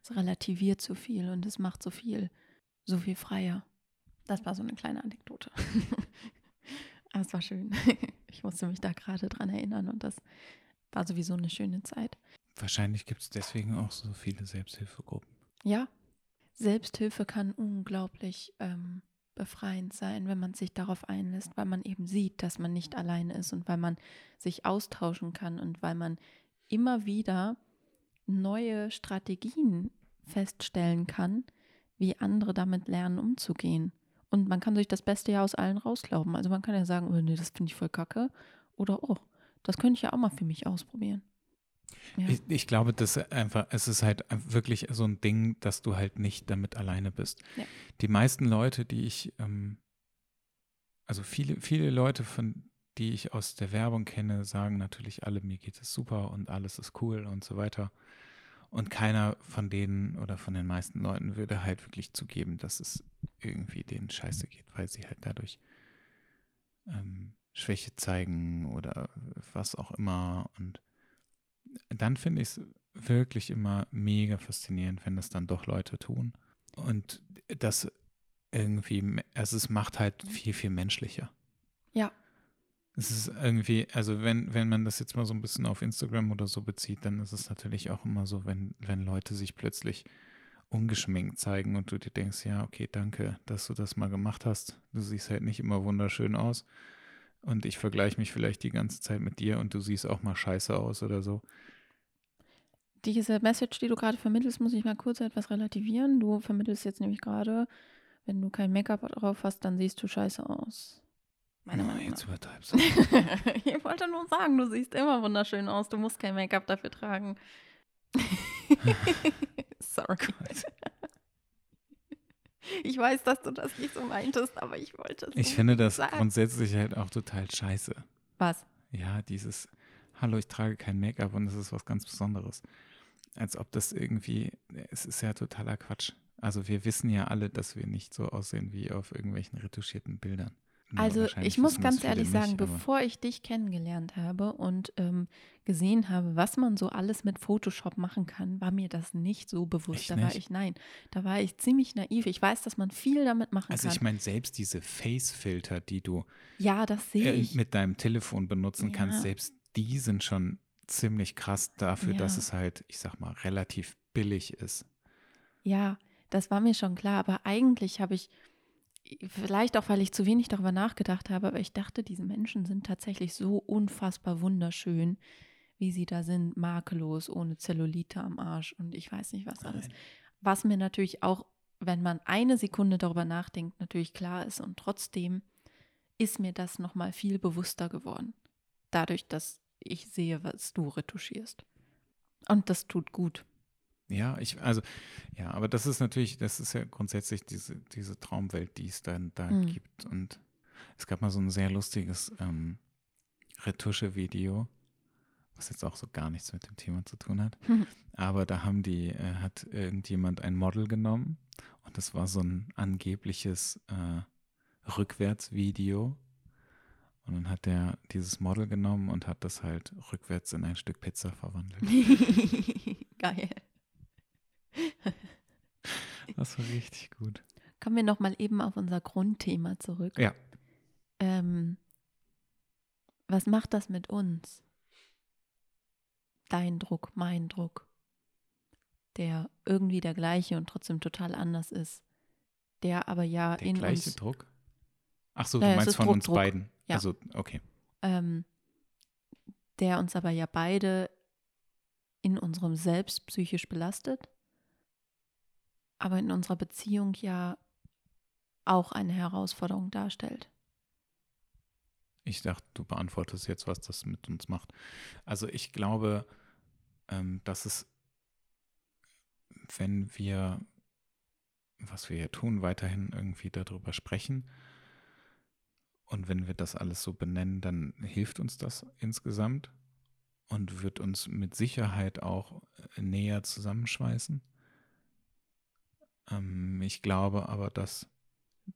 Es relativiert so viel und es macht so viel, so viel freier. Das war so eine kleine Anekdote. Aber es war schön. Ich musste mich da gerade dran erinnern und das war sowieso eine schöne Zeit. Wahrscheinlich gibt es deswegen auch so viele Selbsthilfegruppen. Ja, Selbsthilfe kann unglaublich ähm, befreiend sein, wenn man sich darauf einlässt, weil man eben sieht, dass man nicht alleine ist und weil man sich austauschen kann und weil man immer wieder neue Strategien feststellen kann, wie andere damit lernen, umzugehen. Und man kann sich das Beste ja aus allen rausglauben. Also man kann ja sagen, oh, nee, das finde ich voll kacke. Oder, oh, das könnte ich ja auch mal für mich ausprobieren. Ja. Ich, ich, glaube, dass einfach, es ist halt wirklich so ein Ding, dass du halt nicht damit alleine bist. Ja. Die meisten Leute, die ich, ähm, also viele, viele Leute, von die ich aus der Werbung kenne, sagen natürlich alle, mir geht es super und alles ist cool und so weiter. Und keiner von denen oder von den meisten Leuten würde halt wirklich zugeben, dass es irgendwie denen scheiße geht, weil sie halt dadurch ähm, Schwäche zeigen oder was auch immer. Und dann finde ich es wirklich immer mega faszinierend, wenn das dann doch Leute tun. Und das irgendwie, also es macht halt viel, viel menschlicher. Ja. Es ist irgendwie, also wenn, wenn man das jetzt mal so ein bisschen auf Instagram oder so bezieht, dann ist es natürlich auch immer so, wenn, wenn Leute sich plötzlich ungeschminkt zeigen und du dir denkst, ja, okay, danke, dass du das mal gemacht hast. Du siehst halt nicht immer wunderschön aus. Und ich vergleiche mich vielleicht die ganze Zeit mit dir und du siehst auch mal scheiße aus oder so diese Message, die du gerade vermittelst, muss ich mal kurz etwas relativieren. Du vermittelst jetzt nämlich gerade, wenn du kein Make-up drauf hast, dann siehst du scheiße aus. Meine oh, Meinung jetzt übertreibst du. ich wollte nur sagen, du siehst immer wunderschön aus. Du musst kein Make-up dafür tragen. Sorry. Ich weiß, dass du das nicht so meintest, aber ich wollte es. Ich finde das sagen. grundsätzlich halt auch total scheiße. Was? Ja, dieses, hallo, ich trage kein Make-up und das ist was ganz Besonderes. als ob das irgendwie, es ist ja totaler Quatsch. Also wir wissen ja alle, dass wir nicht so aussehen wie auf irgendwelchen retuschierten Bildern. Also ich muss ganz ehrlich sagen, nicht, bevor ich dich kennengelernt habe und ähm, gesehen habe, was man so alles mit Photoshop machen kann, war mir das nicht so bewusst. Echt da war ich, nein, da war ich ziemlich naiv. Ich weiß, dass man viel damit machen also kann. Also ich meine, selbst diese Face-Filter, die du ja, das sehe äh, ich. mit deinem Telefon benutzen ja. kannst, selbst die sind schon ziemlich krass dafür, ja. dass es halt, ich sag mal, relativ billig ist. Ja, das war mir schon klar, aber eigentlich habe ich Vielleicht auch, weil ich zu wenig darüber nachgedacht habe, aber ich dachte, diese Menschen sind tatsächlich so unfassbar wunderschön, wie sie da sind, makellos, ohne Zellulite am Arsch und ich weiß nicht was alles. Nein. Was mir natürlich auch, wenn man eine Sekunde darüber nachdenkt, natürlich klar ist und trotzdem ist mir das nochmal viel bewusster geworden. Dadurch, dass ich sehe, was du retuschierst. Und das tut gut. Ja, ich, also, ja, aber das ist natürlich, das ist ja grundsätzlich diese, diese Traumwelt, die es dann da mhm. gibt. Und es gab mal so ein sehr lustiges ähm, Retusche-Video, was jetzt auch so gar nichts mit dem Thema zu tun hat. Mhm. Aber da haben die, äh, hat irgendjemand ein Model genommen und das war so ein angebliches äh, Rückwärtsvideo. Und dann hat der dieses Model genommen und hat das halt rückwärts in ein Stück Pizza verwandelt. Geil. Das war richtig gut. Kommen wir nochmal eben auf unser Grundthema zurück. Ja. Ähm, was macht das mit uns? Dein Druck, mein Druck, der irgendwie der gleiche und trotzdem total anders ist, der aber ja der in gleiche uns. Druck? Ach so, du naja, meinst von Druck, uns Druck. beiden. Ja. Also, okay. Ähm, der uns aber ja beide in unserem Selbst psychisch belastet aber in unserer Beziehung ja auch eine Herausforderung darstellt. Ich dachte, du beantwortest jetzt, was das mit uns macht. Also ich glaube, ähm, dass es, wenn wir, was wir hier tun, weiterhin irgendwie darüber sprechen und wenn wir das alles so benennen, dann hilft uns das insgesamt und wird uns mit Sicherheit auch näher zusammenschweißen. Ähm, ich glaube aber, dass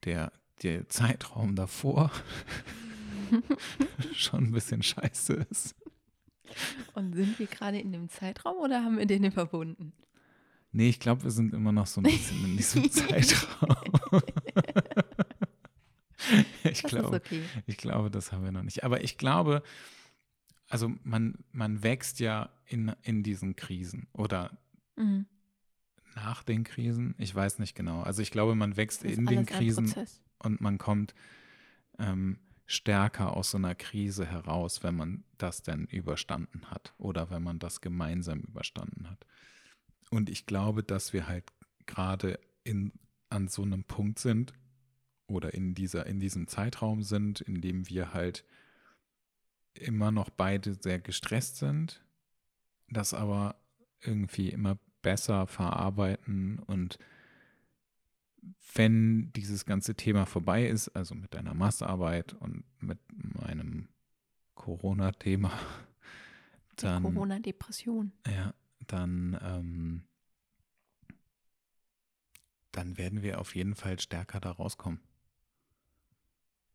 der, der Zeitraum davor schon ein bisschen scheiße ist. Und sind wir gerade in dem Zeitraum oder haben wir den überwunden? Nee, ich glaube, wir sind immer noch so ein bisschen in diesem Zeitraum. ich, das glaube, okay. ich glaube, das haben wir noch nicht. Aber ich glaube, also man, man wächst ja in, in diesen Krisen oder mhm nach den Krisen? Ich weiß nicht genau. Also ich glaube, man wächst in den Krisen und man kommt ähm, stärker aus so einer Krise heraus, wenn man das denn überstanden hat oder wenn man das gemeinsam überstanden hat. Und ich glaube, dass wir halt gerade in, an so einem Punkt sind oder in, dieser, in diesem Zeitraum sind, in dem wir halt immer noch beide sehr gestresst sind, das aber irgendwie immer besser verarbeiten und wenn dieses ganze Thema vorbei ist, also mit deiner Masterarbeit und mit meinem Corona-Thema, dann. Corona-Depression. Ja, dann, ähm, dann werden wir auf jeden Fall stärker da rauskommen.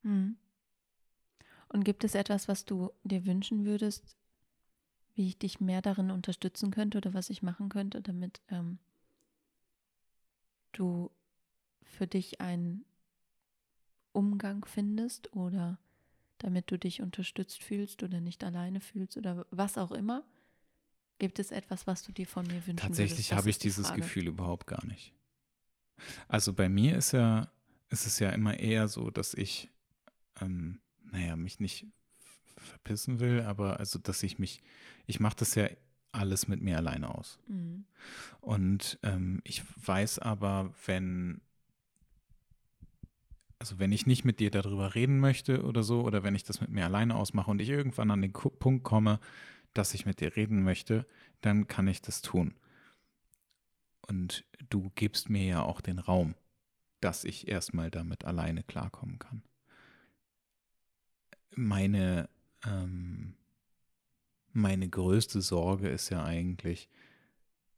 Hm. Und gibt es etwas, was du dir wünschen würdest, wie ich dich mehr darin unterstützen könnte oder was ich machen könnte, damit ähm, du für dich einen Umgang findest oder damit du dich unterstützt fühlst oder nicht alleine fühlst oder was auch immer? Gibt es etwas, was du dir von mir wünschen Tatsächlich habe ich dieses Frage. Gefühl überhaupt gar nicht. Also bei mir ist ja, ist es ja immer eher so, dass ich, ähm, naja, mich nicht verpissen will, aber also, dass ich mich, ich mache das ja alles mit mir alleine aus. Mhm. Und ähm, ich weiß aber, wenn, also wenn ich nicht mit dir darüber reden möchte oder so, oder wenn ich das mit mir alleine ausmache und ich irgendwann an den Punkt komme, dass ich mit dir reden möchte, dann kann ich das tun. Und du gibst mir ja auch den Raum, dass ich erstmal damit alleine klarkommen kann. Meine ähm, meine größte Sorge ist ja eigentlich,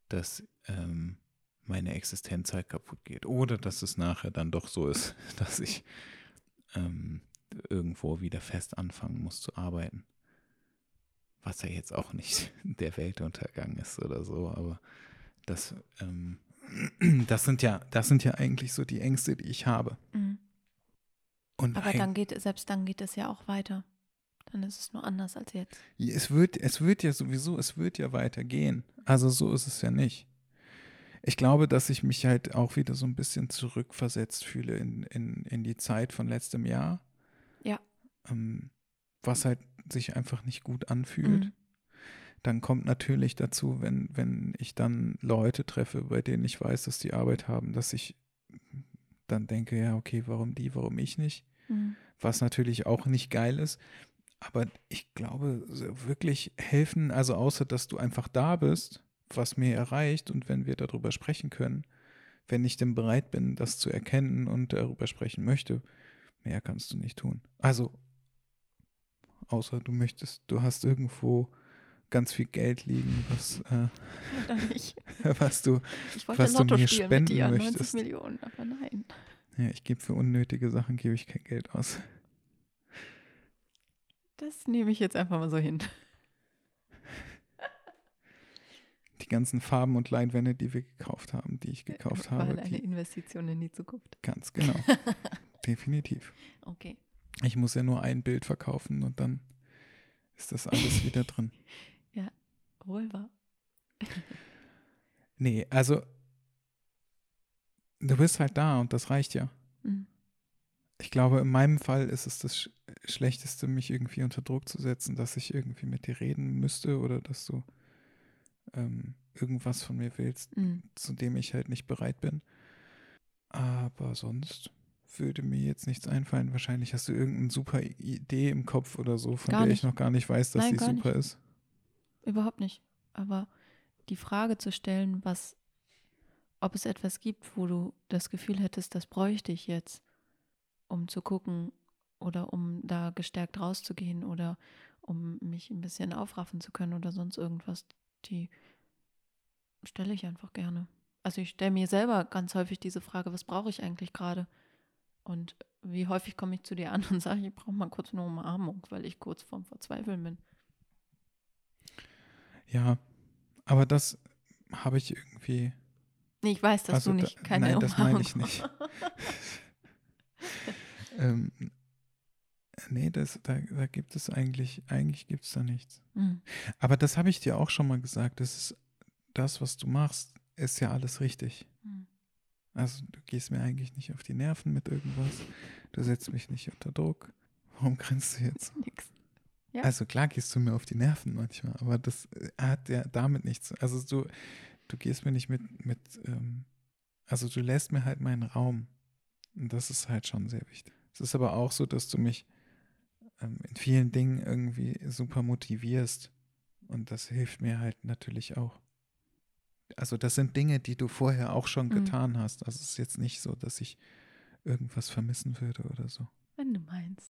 dass ähm, meine Existenz halt kaputt geht. Oder dass es nachher dann doch so ist, dass ich ähm, irgendwo wieder fest anfangen muss zu arbeiten. Was ja jetzt auch nicht der Weltuntergang ist oder so, aber das, ähm, das sind ja, das sind ja eigentlich so die Ängste, die ich habe. Mhm. Aber dann geht, selbst dann geht es ja auch weiter. Dann ist es nur anders als jetzt. Es wird, es wird ja sowieso, es wird ja weitergehen. Also so ist es ja nicht. Ich glaube, dass ich mich halt auch wieder so ein bisschen zurückversetzt fühle in, in, in die Zeit von letztem Jahr. Ja. Ähm, was halt sich einfach nicht gut anfühlt. Mhm. Dann kommt natürlich dazu, wenn, wenn ich dann Leute treffe, bei denen ich weiß, dass die Arbeit haben, dass ich dann denke, ja, okay, warum die, warum ich nicht? Mhm. Was natürlich auch nicht geil ist. Aber ich glaube, wirklich helfen, also außer dass du einfach da bist, was mir erreicht und wenn wir darüber sprechen können, wenn ich denn bereit bin, das zu erkennen und darüber sprechen möchte, mehr kannst du nicht tun. Also, außer du möchtest, du hast irgendwo ganz viel Geld liegen, was, äh, was du, was du mir spenden dir, 90 möchtest. Millionen, aber nein. ja, ich gebe für unnötige Sachen, gebe ich kein Geld aus. Das nehme ich jetzt einfach mal so hin. Die ganzen Farben und Leinwände, die wir gekauft haben, die ich gekauft War habe, eine Investition in die Zukunft. ganz genau. Definitiv. Okay. Ich muss ja nur ein Bild verkaufen und dann ist das alles wieder drin. Wohl wahr. Nee, also du bist halt da und das reicht ja. Mhm. Ich glaube, in meinem Fall ist es das Sch Schlechteste, mich irgendwie unter Druck zu setzen, dass ich irgendwie mit dir reden müsste oder dass du ähm, irgendwas von mir willst, Mhm. zu dem ich halt nicht bereit bin. Aber sonst würde mir jetzt nichts einfallen. Wahrscheinlich hast du irgendeine super Idee im Kopf oder so, von Gar der nicht. ich noch gar nicht weiß, dass Nein, sie super ist. Überhaupt nicht. Aber die Frage zu stellen, was, ob es etwas gibt, wo du das Gefühl hättest, das bräuchte ich jetzt, um zu gucken oder um da gestärkt rauszugehen oder um mich ein bisschen aufraffen zu können oder sonst irgendwas, die stelle ich einfach gerne. Also ich stelle mir selber ganz häufig diese Frage, was brauche ich eigentlich gerade? Und wie häufig komme ich zu dir an und sage, ich brauche mal kurz eine Umarmung, weil ich kurz vorm Verzweifeln bin. Ja, aber das habe ich irgendwie. Nee, ich weiß, dass Also du nicht keine nein, das meine Umarmung ich nicht. Ähm, nee, das, da, da gibt es eigentlich, eigentlich gibt es da nichts. Mhm. Aber das habe ich dir auch schon mal gesagt. Das ist das, was du machst, ist ja alles richtig. Mhm. Also du gehst mir eigentlich nicht auf die Nerven mit irgendwas. Du setzt mich nicht unter Druck. Warum grinst du jetzt? Nix. Ja. Also klar gehst du mir auf die Nerven manchmal, aber das äh, hat ja damit nichts. Also du, du gehst mir nicht mit, mit, ähm, also du lässt mir halt meinen Raum. Und das ist halt schon sehr wichtig. Es ist aber auch so, dass du mich ähm, in vielen Dingen irgendwie super motivierst. Und das hilft mir halt natürlich auch. Also das sind Dinge, die du vorher auch schon Mhm. getan hast. Also es ist jetzt nicht so, dass ich irgendwas vermissen würde oder so. Wenn du meinst.